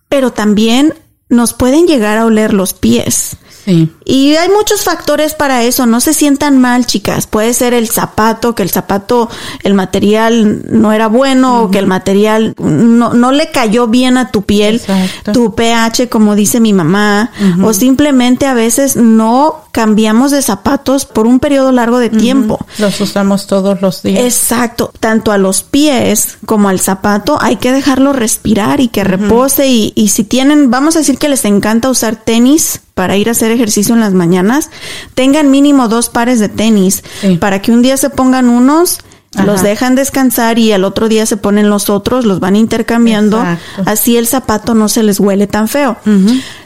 pero también nos pueden llegar a oler los pies. Sí. Y hay muchos factores para eso, no se sientan mal, chicas. Puede ser el zapato, que el zapato, el material no era bueno, o que el material no, no le cayó bien a tu piel, Exacto. tu pH, como dice mi mamá, o simplemente a veces no cambiamos de zapatos por un periodo largo de tiempo. Los usamos todos los días. Exacto, tanto a los pies como al zapato hay que dejarlo respirar y que repose y, y si tienen, vamos a decir que les encanta usar tenis para ir a hacer ejercicio en las mañanas, tengan mínimo dos pares de tenis Sí. para que un día se pongan unos, los dejan descansar y al otro día se ponen los otros, los van intercambiando, Exacto. así el zapato no se les huele tan feo.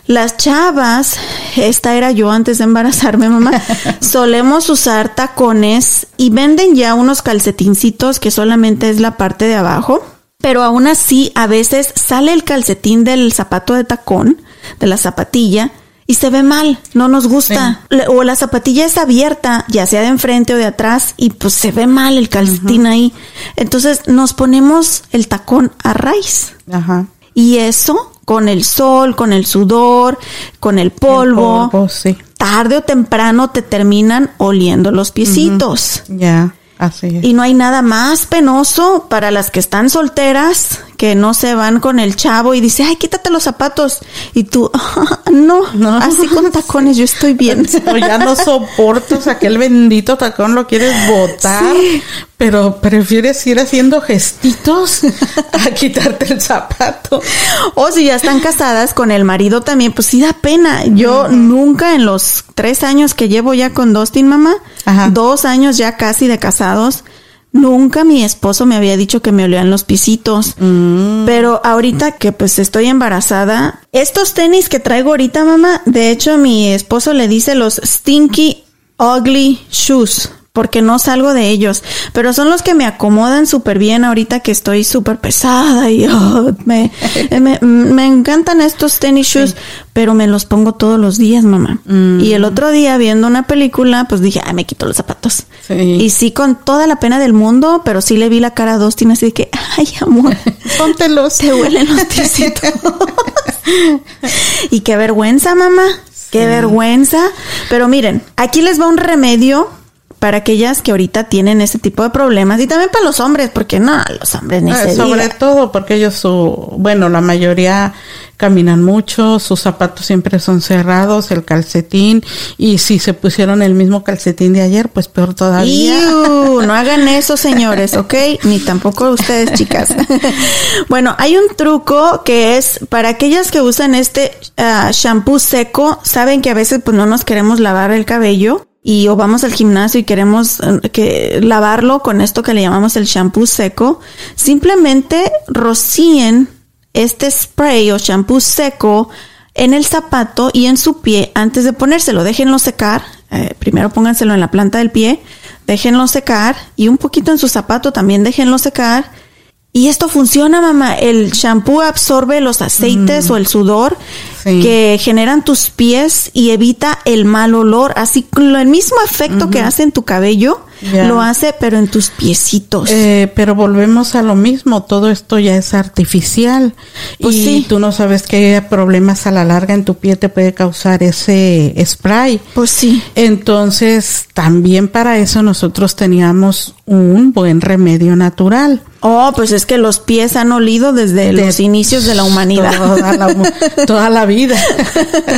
Las chavas, esta era yo antes de embarazarme, mamá, solemos usar tacones y venden ya unos calcetincitos que solamente es la parte de abajo, pero aún así a veces sale el calcetín del zapato de tacón, de la zapatilla, y se ve mal, no nos gusta. O la zapatilla es abierta, ya sea de enfrente o de atrás, y pues se ve mal el calcetín ahí. Entonces nos ponemos el tacón a raíz. Ajá. Y eso, con el sol, con el sudor, con el polvo, El polvo, sí. tarde o temprano te terminan oliendo los piecitos. Ya, así es. Y no hay nada más penoso para las que están solteras que no se van con el chavo y dice, ay, quítate los zapatos. Y tú, "Ah, no, No. así con tacones yo estoy bien. O ya no soportas aquel bendito tacón, lo quieres botar, pero prefieres ir haciendo gestitos a quitarte el zapato. O si ya están casadas con el marido también, pues sí da pena. Yo nunca en los tres años que llevo ya con Dustin, mamá, Ajá. dos años ya casi de casados, nunca mi esposo me había dicho que me olían los pisitos. Pero ahorita que pues estoy embarazada, estos tenis que traigo ahorita, mamá, de hecho mi esposo le dice los stinky ugly shoes. Porque no salgo de ellos, pero son los que me acomodan súper bien ahorita que estoy súper pesada y oh, me, me, me encantan estos tenis shoes, pero me los pongo todos los días, mamá. Y el otro día viendo una película, pues dije, ay, me quito los zapatos. Sí. Y sí, con toda la pena del mundo, pero sí le vi la cara a Dustin así de que, ay, amor, Póntelos. te huelen los piecitos. y qué vergüenza, mamá. Qué vergüenza. Pero miren, aquí les va un remedio para aquellas que ahorita tienen ese tipo de problemas y también para los hombres, porque no, los hombres ni Eh, se sobre diga. todo porque ellos, su, bueno, la mayoría caminan mucho, sus zapatos siempre son cerrados, el calcetín, y si se pusieron el mismo calcetín de ayer, pues peor todavía. Iu, no hagan eso, señores, ¿ok? Ni tampoco ustedes, chicas. bueno, hay un truco que es para aquellas que usan este ah, shampoo seco, saben que a veces pues no nos queremos lavar el cabello y o vamos al gimnasio y queremos eh, que lavarlo con esto que le llamamos el shampoo seco. Simplemente rocíen este spray o shampoo seco en el zapato y en su pie antes de ponérselo. Déjenlo secar. Eh, primero pónganselo en la planta del pie, déjenlo secar y un poquito en su zapato también déjenlo secar. Y esto funciona, mamá. El shampoo absorbe los aceites o el sudor Sí. que generan tus pies y evita el mal olor. Así el mismo efecto que hace en tu cabello, Ya. lo hace, pero en tus piecitos. Eh, pero volvemos a lo mismo, todo esto ya es artificial Pues y sí. tú no sabes qué problemas a la larga en tu pie te puede causar ese spray. pues sí. Entonces, también para eso nosotros teníamos un buen remedio natural. Oh, pues es que los pies han olido desde los inicios de la humanidad. Toda la, toda la vida.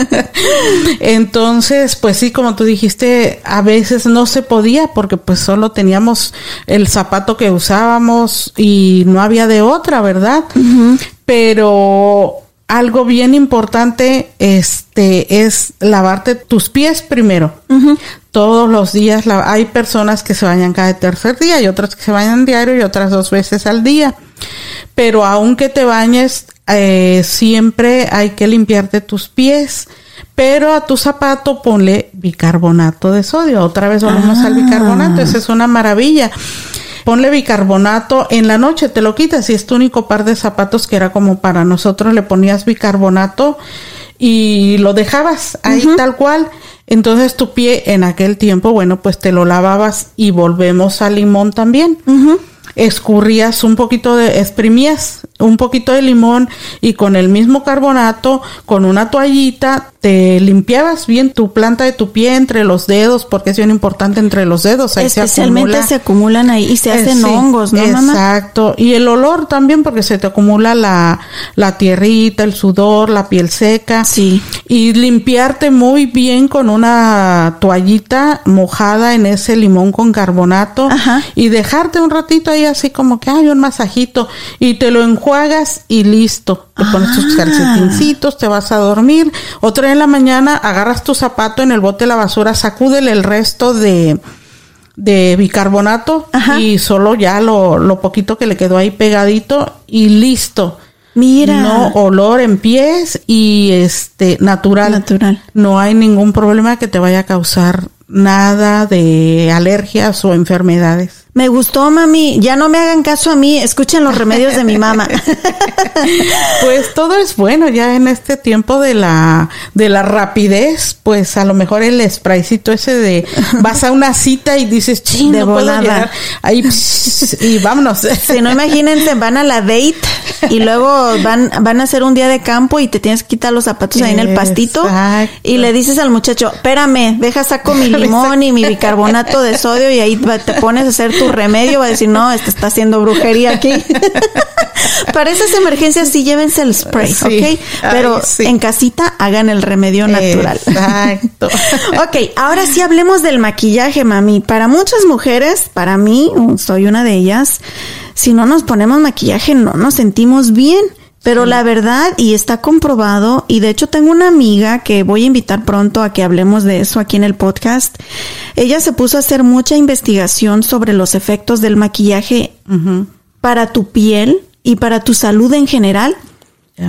Entonces, pues sí, como tú dijiste, a veces no se podía porque pues solo teníamos el zapato que usábamos y no había de otra, ¿verdad? Pero algo bien importante este es lavarte tus pies primero. Todos los días la- hay personas que se bañan cada tercer día y otras que se bañan diario y otras dos veces al día. Pero aunque te bañes, eh, siempre hay que limpiarte tus pies. Pero a tu zapato ponle bicarbonato de sodio. Otra vez volvemos al bicarbonato. Esa es una maravilla. Ponle bicarbonato en la noche, te lo quitas y es tu único par de zapatos que era como para nosotros, le ponías bicarbonato y lo dejabas ahí tal cual. Entonces tu pie en aquel tiempo, bueno, pues te lo lavabas y volvemos al limón también. Escurrías un poquito de, exprimías un poquito de limón y con el mismo carbonato, con una toallita, te limpiabas bien tu planta de tu pie entre los dedos, porque es bien importante entre los dedos. Ahí se acumula- se acumulan ahí y se eh, hacen sí, hongos, ¿no, mamá? Exacto. Y el olor también, porque se te acumula la, la tierrita, el sudor, la piel seca. Sí. Y limpiarte muy bien con una toallita mojada en ese limón con carbonato. Ajá. Y dejarte un ratito ahí así como que hay un masajito. Y te lo enjuagas y listo. Te pones tus Ah. calcetincitos, te vas a dormir. Otra en la mañana agarras tu zapato en el bote de la basura, sacúdele el resto de de bicarbonato Ajá. y solo ya lo, lo poquito que le quedó ahí pegadito y listo. Mira. No olor en pies y este natural. Natural. No hay ningún problema que te vaya a causar nada de alergias o enfermedades. Me gustó, mami. Ya no me hagan caso a mí. Escuchen los remedios de mi mamá. Pues todo es bueno ya en este tiempo de la de la rapidez, pues a lo mejor el spraycito ese de vas a una cita y dices, "Ching, De no puedo volada. llegar." Ahí pss, y vámonos. Si no, imagínense, van a la date y luego van, van a hacer un día de campo y te tienes que quitar los zapatos ahí en el pastito Exacto. y le dices al muchacho, espérame, deja saco mi limón y mi bicarbonato de sodio y ahí te pones a hacer tu remedio, va a decir, no, este está haciendo brujería aquí. Para esas emergencias sí llévense el spray, Sí. ¿ok? Pero Ay, sí. en casita hagan el remedio natural. Exacto. Ok, ahora sí hablemos del maquillaje, mami. Para muchas mujeres, para mí, soy una de ellas, si no nos ponemos maquillaje no nos sentimos bien. Pero la verdad, y está comprobado, y de hecho tengo una amiga que voy a invitar pronto a que hablemos de eso aquí en el podcast. Ella se puso a hacer mucha investigación sobre los efectos del maquillaje para tu piel y para tu salud en general.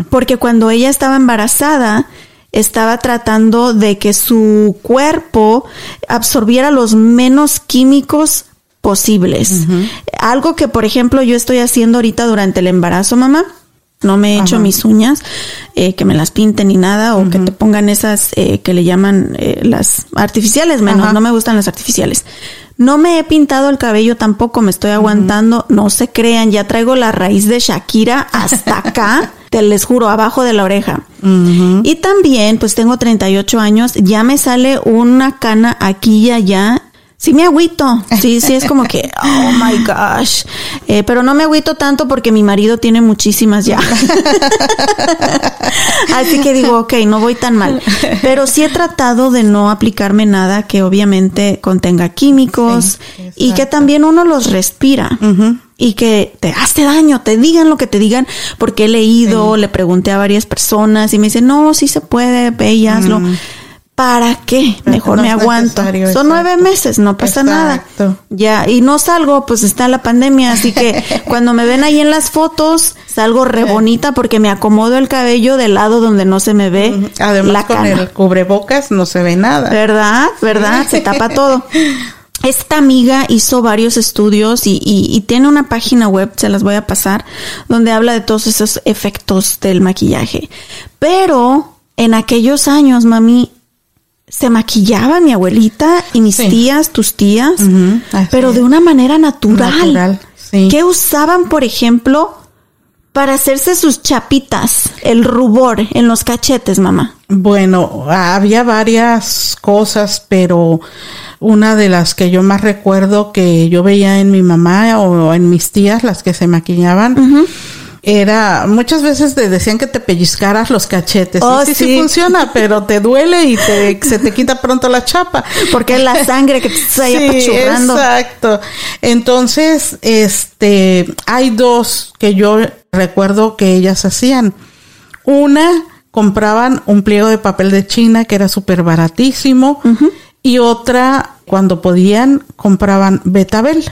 Porque cuando ella estaba embarazada, estaba tratando de que su cuerpo absorbiera los menos químicos posibles. Algo que, por ejemplo, yo estoy haciendo ahorita durante el embarazo, mamá. No me he hecho mis uñas, eh, que me las pinten ni nada, o que te pongan esas eh, que le llaman eh, las artificiales, menos, Ajá. no me gustan las artificiales. No me he pintado el cabello tampoco, me estoy aguantando, no se crean, ya traigo la raíz de Shakira hasta acá, te les juro, abajo de la oreja. Y también, pues tengo 38 años, ya me sale una cana aquí y allá sí me agüito. Sí, sí, es como que, oh my gosh. Eh, pero no me agüito tanto porque mi marido tiene muchísimas ya. Así que digo, ok, no voy tan mal. Pero sí he tratado de no aplicarme nada que obviamente contenga químicos Sí, y que también uno los respira. Y que te hace daño, te digan lo que te digan, porque he leído, le pregunté a varias personas y me dicen, no, sí se puede, ve y hazlo. ¿Para qué? Mejor no me aguanto. Son exacto. nueve meses, no pasa Exacto. nada. Ya, y no salgo, pues está la pandemia, así que cuando me ven ahí en las fotos, salgo re bonita porque me acomodo el cabello del lado donde no se me ve Además, la con cana. el cubrebocas no se ve nada. ¿Verdad? ¿Verdad? Se tapa todo. Esta amiga hizo varios estudios y, y- y tiene una página web, se las voy a pasar, donde habla de todos esos efectos del maquillaje. Pero en aquellos años, mami, se maquillaba mi abuelita y mis Sí. tías, tus tías, pero de una manera natural. Natural, sí. ¿Qué usaban, por ejemplo, para hacerse sus chapitas, el rubor en los cachetes, mamá? Bueno, había varias cosas, pero una de las que yo más recuerdo que yo veía en mi mamá o en mis tías, las que se maquillaban, era muchas veces te decían que te pellizcaras los cachetes. Oh, sí, sí, sí. funciona, pero te duele y te, se te quita pronto la chapa. Porque es la sangre que te está ahí Sí, exacto. Entonces, este, hay dos que yo recuerdo que ellas hacían. Una, compraban un pliego de papel de China que era súper baratísimo. Y otra, cuando podían, compraban betabel.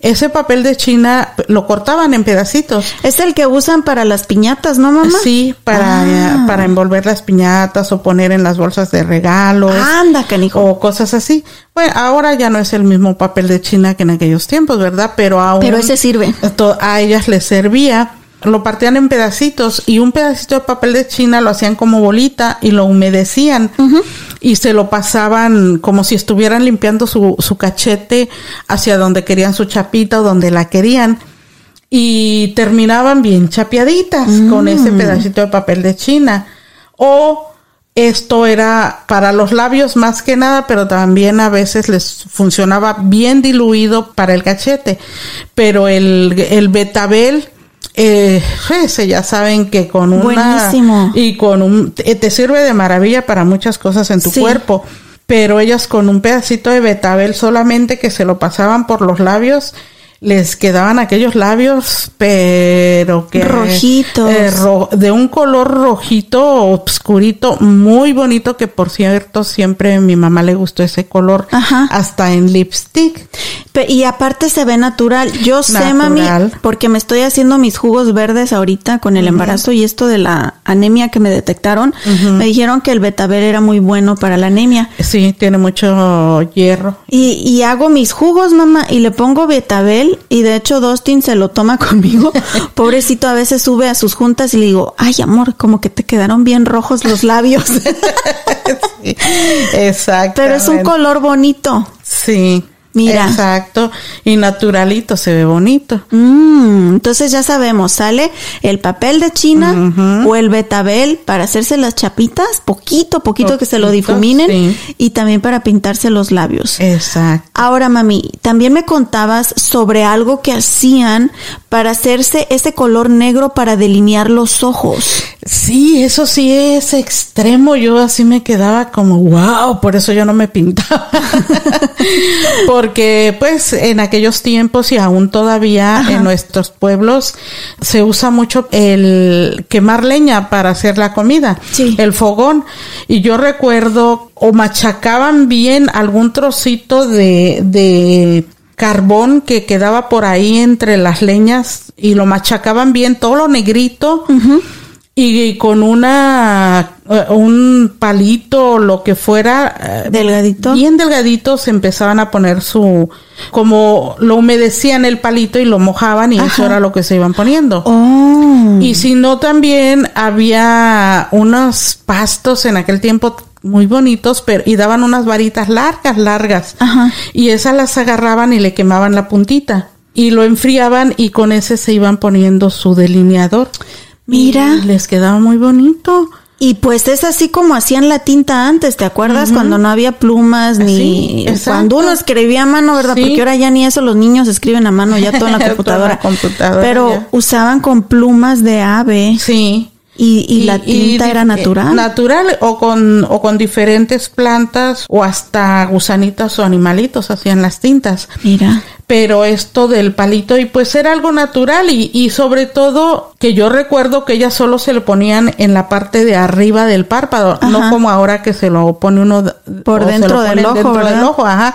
Ese papel de China lo cortaban en pedacitos. Es el que usan para las piñatas, ¿no, mamá? Sí, para, Ah. para envolver las piñatas o poner en las bolsas de regalos Anda, canijo. o cosas así. Bueno, ahora ya no es el mismo papel de China que en aquellos tiempos, ¿verdad? Pero aún Pero ese sirve. a ellas les servía. Lo partían en pedacitos y un pedacito de papel de China lo hacían como bolita y lo humedecían y se lo pasaban como si estuvieran limpiando su, su cachete hacia donde querían su chapita o donde la querían y terminaban bien chapeaditas con ese pedacito de papel de China. O esto era para los labios más que nada, pero también a veces les funcionaba bien diluido para el cachete. Pero el, el betabel, eh, ese ya saben que con una Buenísimo. y con un te te sirve de maravilla para muchas cosas en tu Sí. cuerpo. Pero ellas con un pedacito de betabel solamente que se lo pasaban por los labios, les quedaban aquellos labios, pero que Rojitos. eh, ro- de un color rojito obscurito, muy bonito, que por cierto siempre a mi mamá le gustó ese color, Ajá. hasta en lipstick. Y aparte se ve natural. Yo sé, mami, porque me estoy haciendo mis jugos verdes ahorita con el embarazo y esto de la anemia que me detectaron. Me dijeron que el betabel era muy bueno para la anemia. Sí, tiene mucho hierro. Y, y hago mis jugos, mamá, y le pongo betabel, y de hecho Dustin se lo toma conmigo. Pobrecito, a veces sube a sus juntas y le digo, ay amor, como que te quedaron bien rojos los labios. Sí, exacto. Pero es un color bonito. Sí. Mira. Exacto. Y naturalito, se ve bonito. Mm, entonces ya sabemos, sale el papel de China o el betabel para hacerse las chapitas, poquito, poquito que se lo difuminen sí. y también para pintarse los labios. Exacto. Ahora, mami, también me contabas sobre algo que hacían para hacerse ese color negro para delinear los ojos. Sí, eso sí es extremo. Yo así me quedaba como, wow, por eso yo no me pintaba. Porque pues en aquellos tiempos y aún todavía en nuestros pueblos se usa mucho el quemar leña para hacer la comida. Sí. El fogón. Y yo recuerdo o machacaban bien algún trocito de, de carbón que quedaba por ahí entre las leñas y lo machacaban bien, todo lo negrito. Y con una eh, un palito o lo que fuera eh, Delgadito. bien delgadito se empezaban a poner su como lo humedecían el palito y lo mojaban y eso era lo que se iban poniendo. Oh. Y si no, también había unos pastos en aquel tiempo muy bonitos, pero y daban unas varitas largas, largas. Ajá. Y esas las agarraban y le quemaban la puntita. Y lo enfriaban y con ese se iban poniendo su delineador. Mira. Les quedaba muy bonito. Y pues es así como hacían la tinta antes, ¿te acuerdas? Cuando no había plumas ni... Sí, cuando uno escribía a mano, ¿verdad? Sí. Porque ahora ya ni eso, los niños escriben a mano, ya todo en la computadora. computadora, Pero ya. usaban con plumas de ave Sí. y, y la tinta era natural. Natural o con, o con diferentes plantas o hasta gusanitas o animalitos hacían las tintas. Mira. Pero esto del palito y pues era algo natural y, y sobre todo que yo recuerdo que ellas solo se le ponían en la parte de arriba del párpado, Ajá. no como ahora que se lo pone uno Por dentro lo del ojo, dentro del ojo, ajá.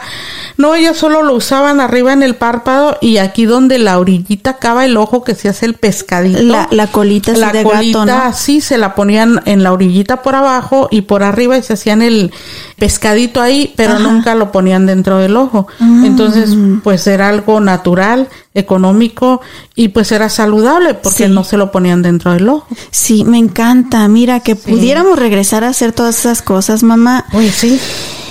No, ellas solo lo usaban arriba en el párpado y aquí donde la orillita acaba el ojo que se hace el pescadito. La, la colita La de colita gato, ¿no? así se la ponían en la orillita por abajo y por arriba y se hacían el pescadito ahí, pero Ajá. nunca lo ponían dentro del ojo. Mm. Entonces, pues era algo natural, económico y pues era saludable porque Sí. no se lo ponían dentro del ojo. Sí, me encanta. Mira, que pudiéramos regresar a hacer todas esas cosas, mamá. Uy, sí.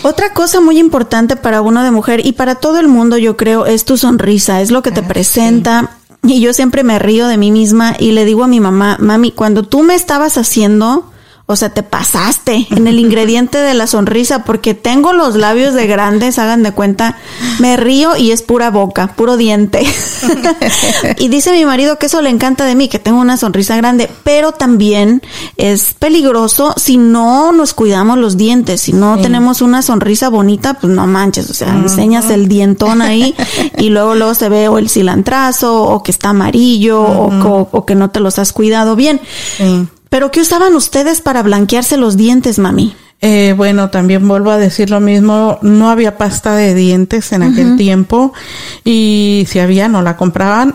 Otra cosa muy importante para uno de mujer y para todo el mundo, yo creo, es tu sonrisa, es lo que te presenta. Y yo siempre me río de mí misma y le digo a mi mamá, mami, cuando tú me estabas haciendo, o sea, te pasaste en el ingrediente de la sonrisa porque tengo los labios de grandes, hagan de cuenta, me río y es pura boca, puro diente. y dice mi marido que eso le encanta de mí, que tengo una sonrisa grande, pero también es peligroso si no nos cuidamos los dientes, si no tenemos una sonrisa bonita, pues no manches, o sea, enseñas el dientón ahí y luego luego se ve o el cilantrazo o que está amarillo o, o- o que no te los has cuidado bien. Sí. Pero ¿qué usaban ustedes para blanquearse los dientes, mami? Eh, bueno, también vuelvo a decir lo mismo, no había pasta de dientes en aquel tiempo y si había no la compraban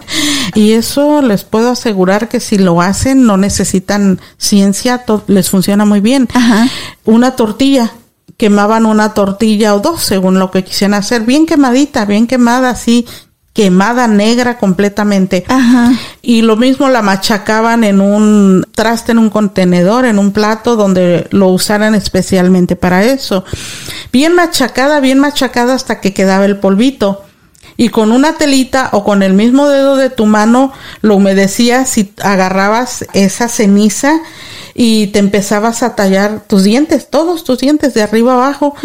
y eso les puedo asegurar que si lo hacen no necesitan ciencia, les funciona muy bien. Ajá. Una tortilla, quemaban una tortilla o dos según lo que quisieran hacer, bien quemadita, bien quemada así, quemada negra completamente. Ajá. Y lo mismo la machacaban en un traste, en un contenedor, en un plato donde lo usaran especialmente para eso. Bien machacada, bien machacada hasta que quedaba el polvito. Y con una telita o con el mismo dedo de tu mano lo humedecías y agarrabas esa ceniza y te empezabas a tallar tus dientes, todos tus dientes de arriba abajo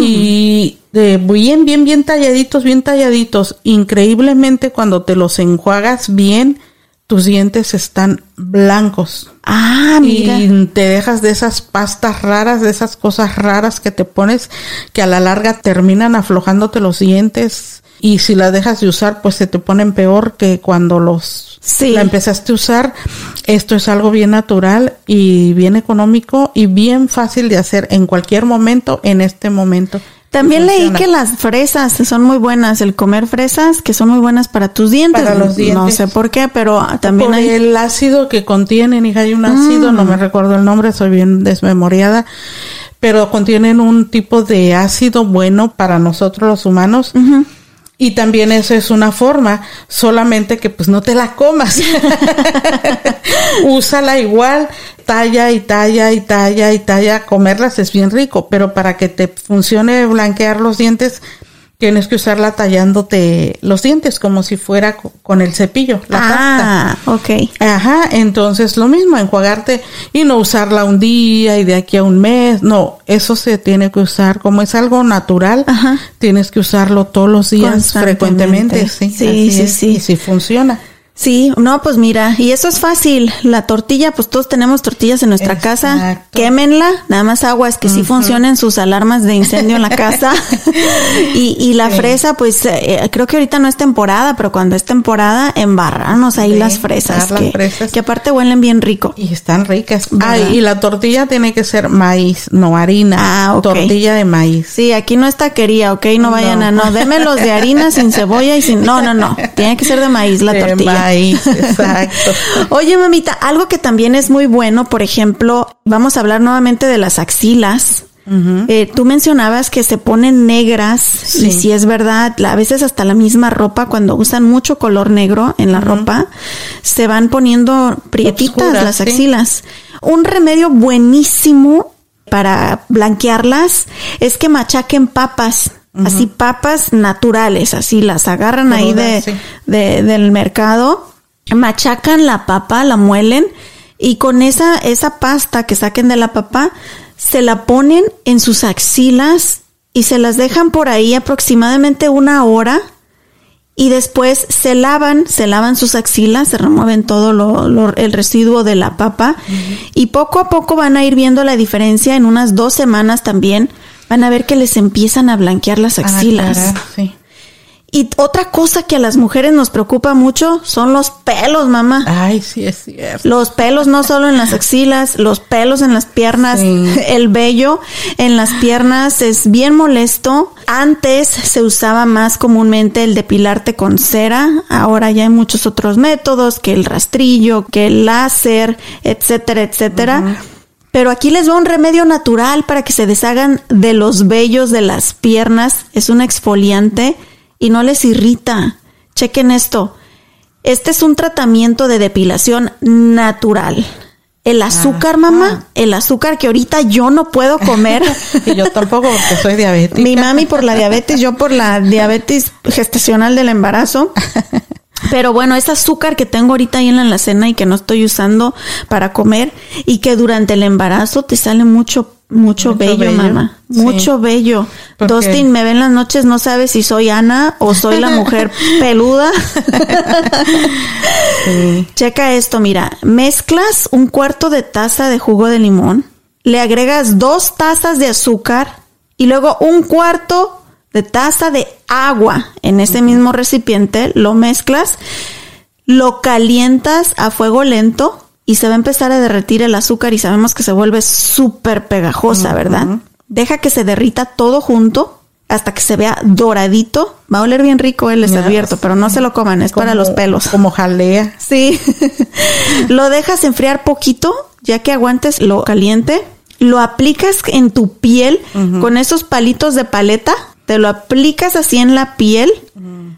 y de bien, bien, bien talladitos, bien talladitos. Increíblemente cuando te los enjuagas bien, tus dientes están blancos. Ah, mira. Y te dejas de esas pastas raras, de esas cosas raras que te pones que a la larga terminan aflojándote los dientes. Y si la dejas de usar, pues se te ponen peor que cuando los Sí. la empezaste a usar. Esto es algo bien natural y bien económico y bien fácil de hacer en cualquier momento, en este momento. También leí que las fresas son muy buenas, el comer fresas que son muy buenas para tus dientes. Para los dientes. No sé por qué, pero también Por hay el ácido que contienen, hija, hay un ácido, no me recuerdo el nombre, soy bien desmemoriada, pero contienen un tipo de ácido bueno para nosotros los humanos. Y también eso es una forma, solamente que pues no te la comas. Úsala igual, talla y talla y talla y talla. Comerlas es bien rico, pero para que te funcione blanquear los dientes, tienes que usarla tallándote los dientes como si fuera co- con el cepillo, la pasta. Ah, ok. Ajá, entonces lo mismo, enjuagarte y no usarla un día y de aquí a un mes, no, eso se tiene que usar, como es algo natural, Ajá. tienes que usarlo todos los días frecuentemente, sí, Sí, sí, sí. y si funciona. Sí, no, pues mira, y eso es fácil. La tortilla, pues todos tenemos tortillas en nuestra casa. Quémenla, nada más agua, es que sí funcionen sus alarmas de incendio en la casa. y, y la fresa, pues eh, creo que ahorita no es temporada, pero cuando es temporada, embarrarnos ahí Sí, las fresas, que, las fresas. que aparte huelen bien rico. Y están ricas. Ay, y la tortilla tiene que ser maíz, no harina. Ah. Tortilla de maíz. Sí, aquí no es taquería, ¿ok? No vayan No. a, no, deme los de harina sin cebolla y sin, no, no, no, tiene que ser de maíz la de tortilla. maíz, exacto. Oye, mamita, algo que también es muy bueno, por ejemplo, vamos a hablar nuevamente de las axilas. Eh, tú mencionabas que se ponen negras y Sí. si es verdad, a veces hasta la misma ropa, cuando usan mucho color negro en la ropa, se van poniendo prietitas las sí. axilas. Un remedio buenísimo para blanquearlas es que machaquen papas. Así papas naturales, así las agarran ahí de, Crudas, sí. de- del mercado, machacan la papa, la muelen Y con esa, esa pasta que saquen de la papa, se la ponen en sus axilas y se las dejan por ahí aproximadamente una hora y después se lavan, se lavan sus axilas, se remueven todo lo, el residuo de la papa y poco a poco van a ir viendo la diferencia en unas dos semanas también van a ver que les empiezan a blanquear las ah, axilas. sí. Y otra cosa que a las mujeres nos preocupa mucho son los pelos, mamá. Ay, sí, es cierto. Los pelos no solo en las axilas, los pelos en las piernas, el vello en las piernas es bien molesto. Antes se usaba más comúnmente el depilarte con cera, ahora ya hay muchos otros métodos, que el rastrillo, que el láser, etcétera, etcétera. Pero aquí les va un remedio natural para que se deshagan de los vellos de las piernas. Es un exfoliante y no les irrita. Chequen esto. Este es un tratamiento de depilación natural. El azúcar, mamá, el azúcar que ahorita yo no puedo comer. y yo tampoco porque soy diabética. Mi mami por la diabetes, yo por la diabetes gestacional del embarazo. Pero bueno, ese azúcar que tengo ahorita ahí en la alacena y que no estoy usando para comer y que durante el embarazo te sale mucho mucho, bello, mamá. Mucho bello. Dustin me ve en las noches, no sabe si soy Ana o soy la mujer peluda. Checa esto, mira. Mezclas un cuarto de taza de jugo de limón, le agregas dos tazas de azúcar y luego un cuarto de taza de agua en ese mismo recipiente, lo mezclas, lo calientas a fuego lento y se va a empezar a derretir el azúcar y sabemos que se vuelve súper pegajosa, ¿verdad? Deja que se derrita todo junto hasta que se vea doradito. Va a oler bien rico, él les advierto, pero no se lo coman, es para los pelos. Como jalea. Sí. lo dejas enfriar poquito, ya que aguantes lo caliente. Lo aplicas en tu piel con esos palitos de paleta te lo aplicas así en la piel,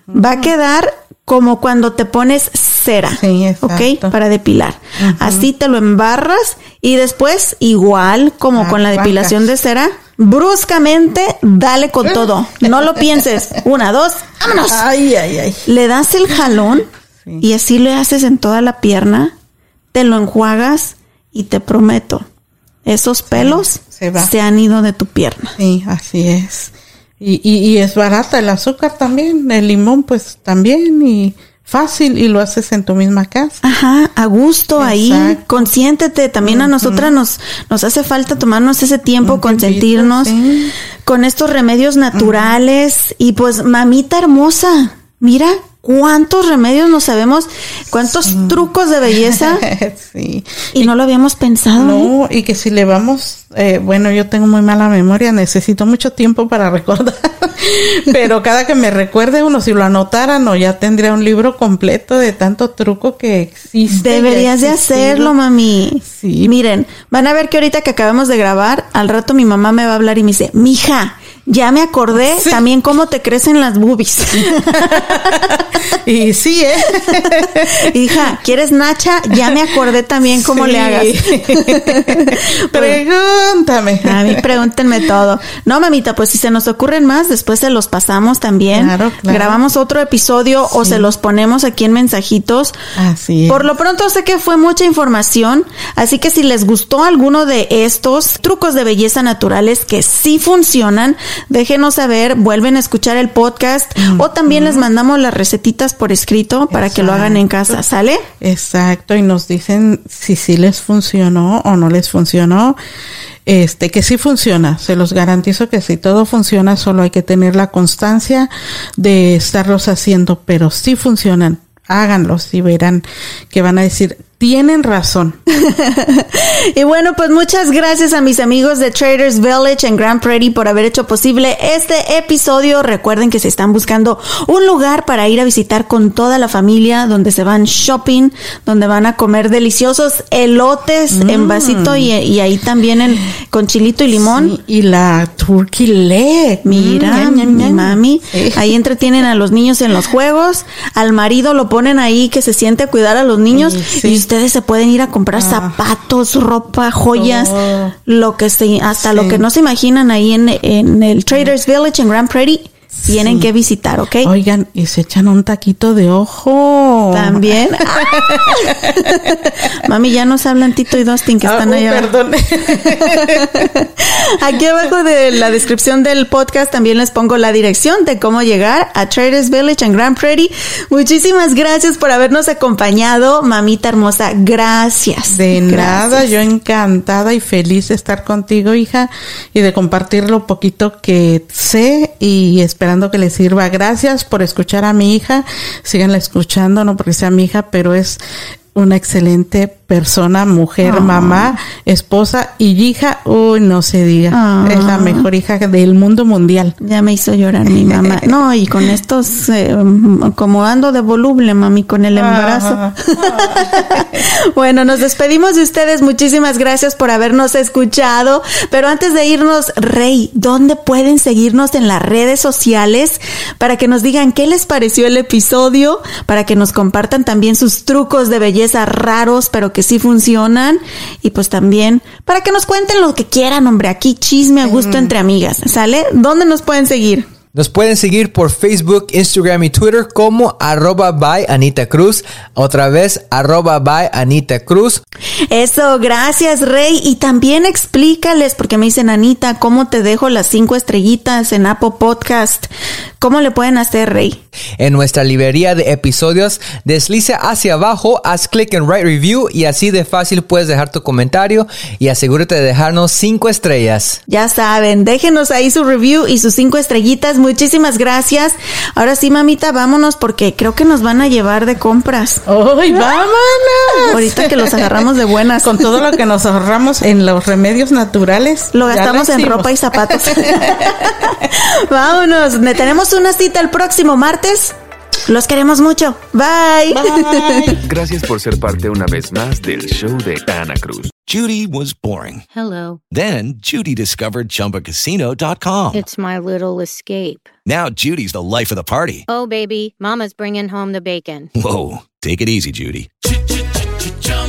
va a quedar como cuando te pones cera, ¿ok? Para depilar. Así te lo embarras y después, igual como con la depilación de cera, bruscamente dale con todo. No lo pienses. Una, dos, vámonos. Ay, ay, ay. Le das el jalón y así le haces en toda la pierna, te lo enjuagas y te prometo, esos pelos se, se han ido de tu pierna. Sí, así es. Y, y, es barata el azúcar también, el limón pues también y fácil y lo haces en tu misma casa. Ajá, a gusto ahí, consiéntete, también a nosotras nos, nos hace falta tomarnos ese tiempo, consentirnos con estos remedios naturales y pues mamita hermosa, mira cuántos remedios no sabemos, cuántos trucos de belleza. sí. Y, no lo habíamos pensado. No, ¿eh? y que si le vamos, eh, bueno, yo tengo muy mala memoria, necesito mucho tiempo para recordar. Pero cada que me recuerde uno, si lo anotaran, o ya tendría un libro completo de tanto truco que existe. Deberías de hacerlo, mami. Sí. Miren, van a ver que ahorita que acabamos de grabar, al rato mi mamá me va a hablar y me dice, mija, ya me acordé también cómo te crecen las boobies. y sí, ¿eh? Hija, ¿quieres nacha? Ya me acordé también cómo le hagas. Pregúntame. A mí pregúntenme todo. No, mamita, pues si se nos ocurren más, después se los pasamos también. Claro, claro. Grabamos otro episodio o se los ponemos aquí en mensajitos. Así es. Por lo pronto sé que fue mucha información, así que si les gustó alguno de estos trucos de belleza naturales que sí funcionan, déjenos saber, vuelven a escuchar el podcast o también les mandamos las recetitas por escrito para que lo hagan en casa, ¿sale? Exacto, y nos dicen si sí les funcionó o no les funcionó. Este, que sí funciona, se los garantizo que si todo funciona, solo hay que tener la constancia de estarlos haciendo, pero sí funcionan háganlos y verán que van a decir, tienen razón. y bueno, pues muchas gracias a mis amigos de Traders Village en Grand Prairie por haber hecho posible este episodio. Recuerden que se están buscando un lugar para ir a visitar con toda la familia, donde se van shopping, donde van a comer deliciosos elotes en mm. vasito y, ahí también en, con chilito y limón. y la turkey leg. Mira, mm, mi mami. Ahí entretienen a los niños en los juegos. Al marido lo ponen ahí que se siente a cuidar a los niños. Y ustedes se pueden ir a comprar ah. zapatos, ropa, joyas, lo que se, hasta lo que no se imaginan ahí en, en el Traders Village en Grand Prairie tienen que visitar, ¿ok? Oigan, y se echan un taquito de ojo. También. Mami, ya nos hablan Tito y Dustin que están Ah, allá. Perdón. Aquí abajo de la descripción del podcast también les pongo la dirección de cómo llegar a Traders Village en Grand Prairie. Muchísimas gracias por habernos acompañado, mamita hermosa. Gracias. De Gracias. nada, yo encantada y feliz de estar contigo, hija, y de compartir lo poquito que sé y esperando que les sirva. Gracias por escuchar a mi hija. Síganla escuchando, no porque sea mi hija, pero es una excelente persona, mujer, Ah. mamá, esposa y hija. Uy, no se diga. Ah. Es la mejor hija del mundo mundial. Ya me hizo llorar mi mamá. No, y con estos, eh, como ando de voluble, mami, con el embarazo. bueno, nos despedimos de ustedes. Muchísimas gracias por habernos escuchado. Pero antes de irnos, Rey, ¿dónde pueden seguirnos en las redes sociales para que nos digan qué les pareció el episodio? Para que nos compartan también sus trucos de belleza raros, pero que sí funcionan. Y pues también para que nos cuenten lo que quieran, hombre. Aquí chisme a gusto entre amigas. ¿Sale? ¿Dónde nos pueden seguir? Nos pueden seguir por Facebook, Instagram y Twitter como arroba by Anita Cruz. Otra vez, arroba by Anita Cruz. Eso, gracias Rey. Y también explícales, porque me dicen, Anita, ¿cómo te dejo las cinco estrellitas en Apple Podcast? ¿Cómo le pueden hacer, Rey? En nuestra librería de episodios, desliza hacia abajo, haz clic en Write Review y así de fácil puedes dejar tu comentario y asegúrate de dejarnos cinco estrellas. Ya saben, déjenos ahí su review y sus cinco estrellitas. Muchísimas gracias. Ahora sí, mamita, vámonos porque creo que nos van a llevar de compras. ¡Uy, vámonos! Ahorita que los agarramos de buenas. Con todo lo que nos ahorramos en los remedios naturales. Lo gastamos en ropa y zapatos. Vámonos. Ne- Tenemos una cita el próximo martes. Los queremos mucho. Bye. Bye. Gracias por ser parte una vez más del show de Ana Cruz. Judy was boring. Hello. Then Judy discovered ChumbaCasino.com. It's my little escape. Now Judy's the life of the party. Oh, baby, Mama's bringing home the bacon. Whoa, take it easy, Judy.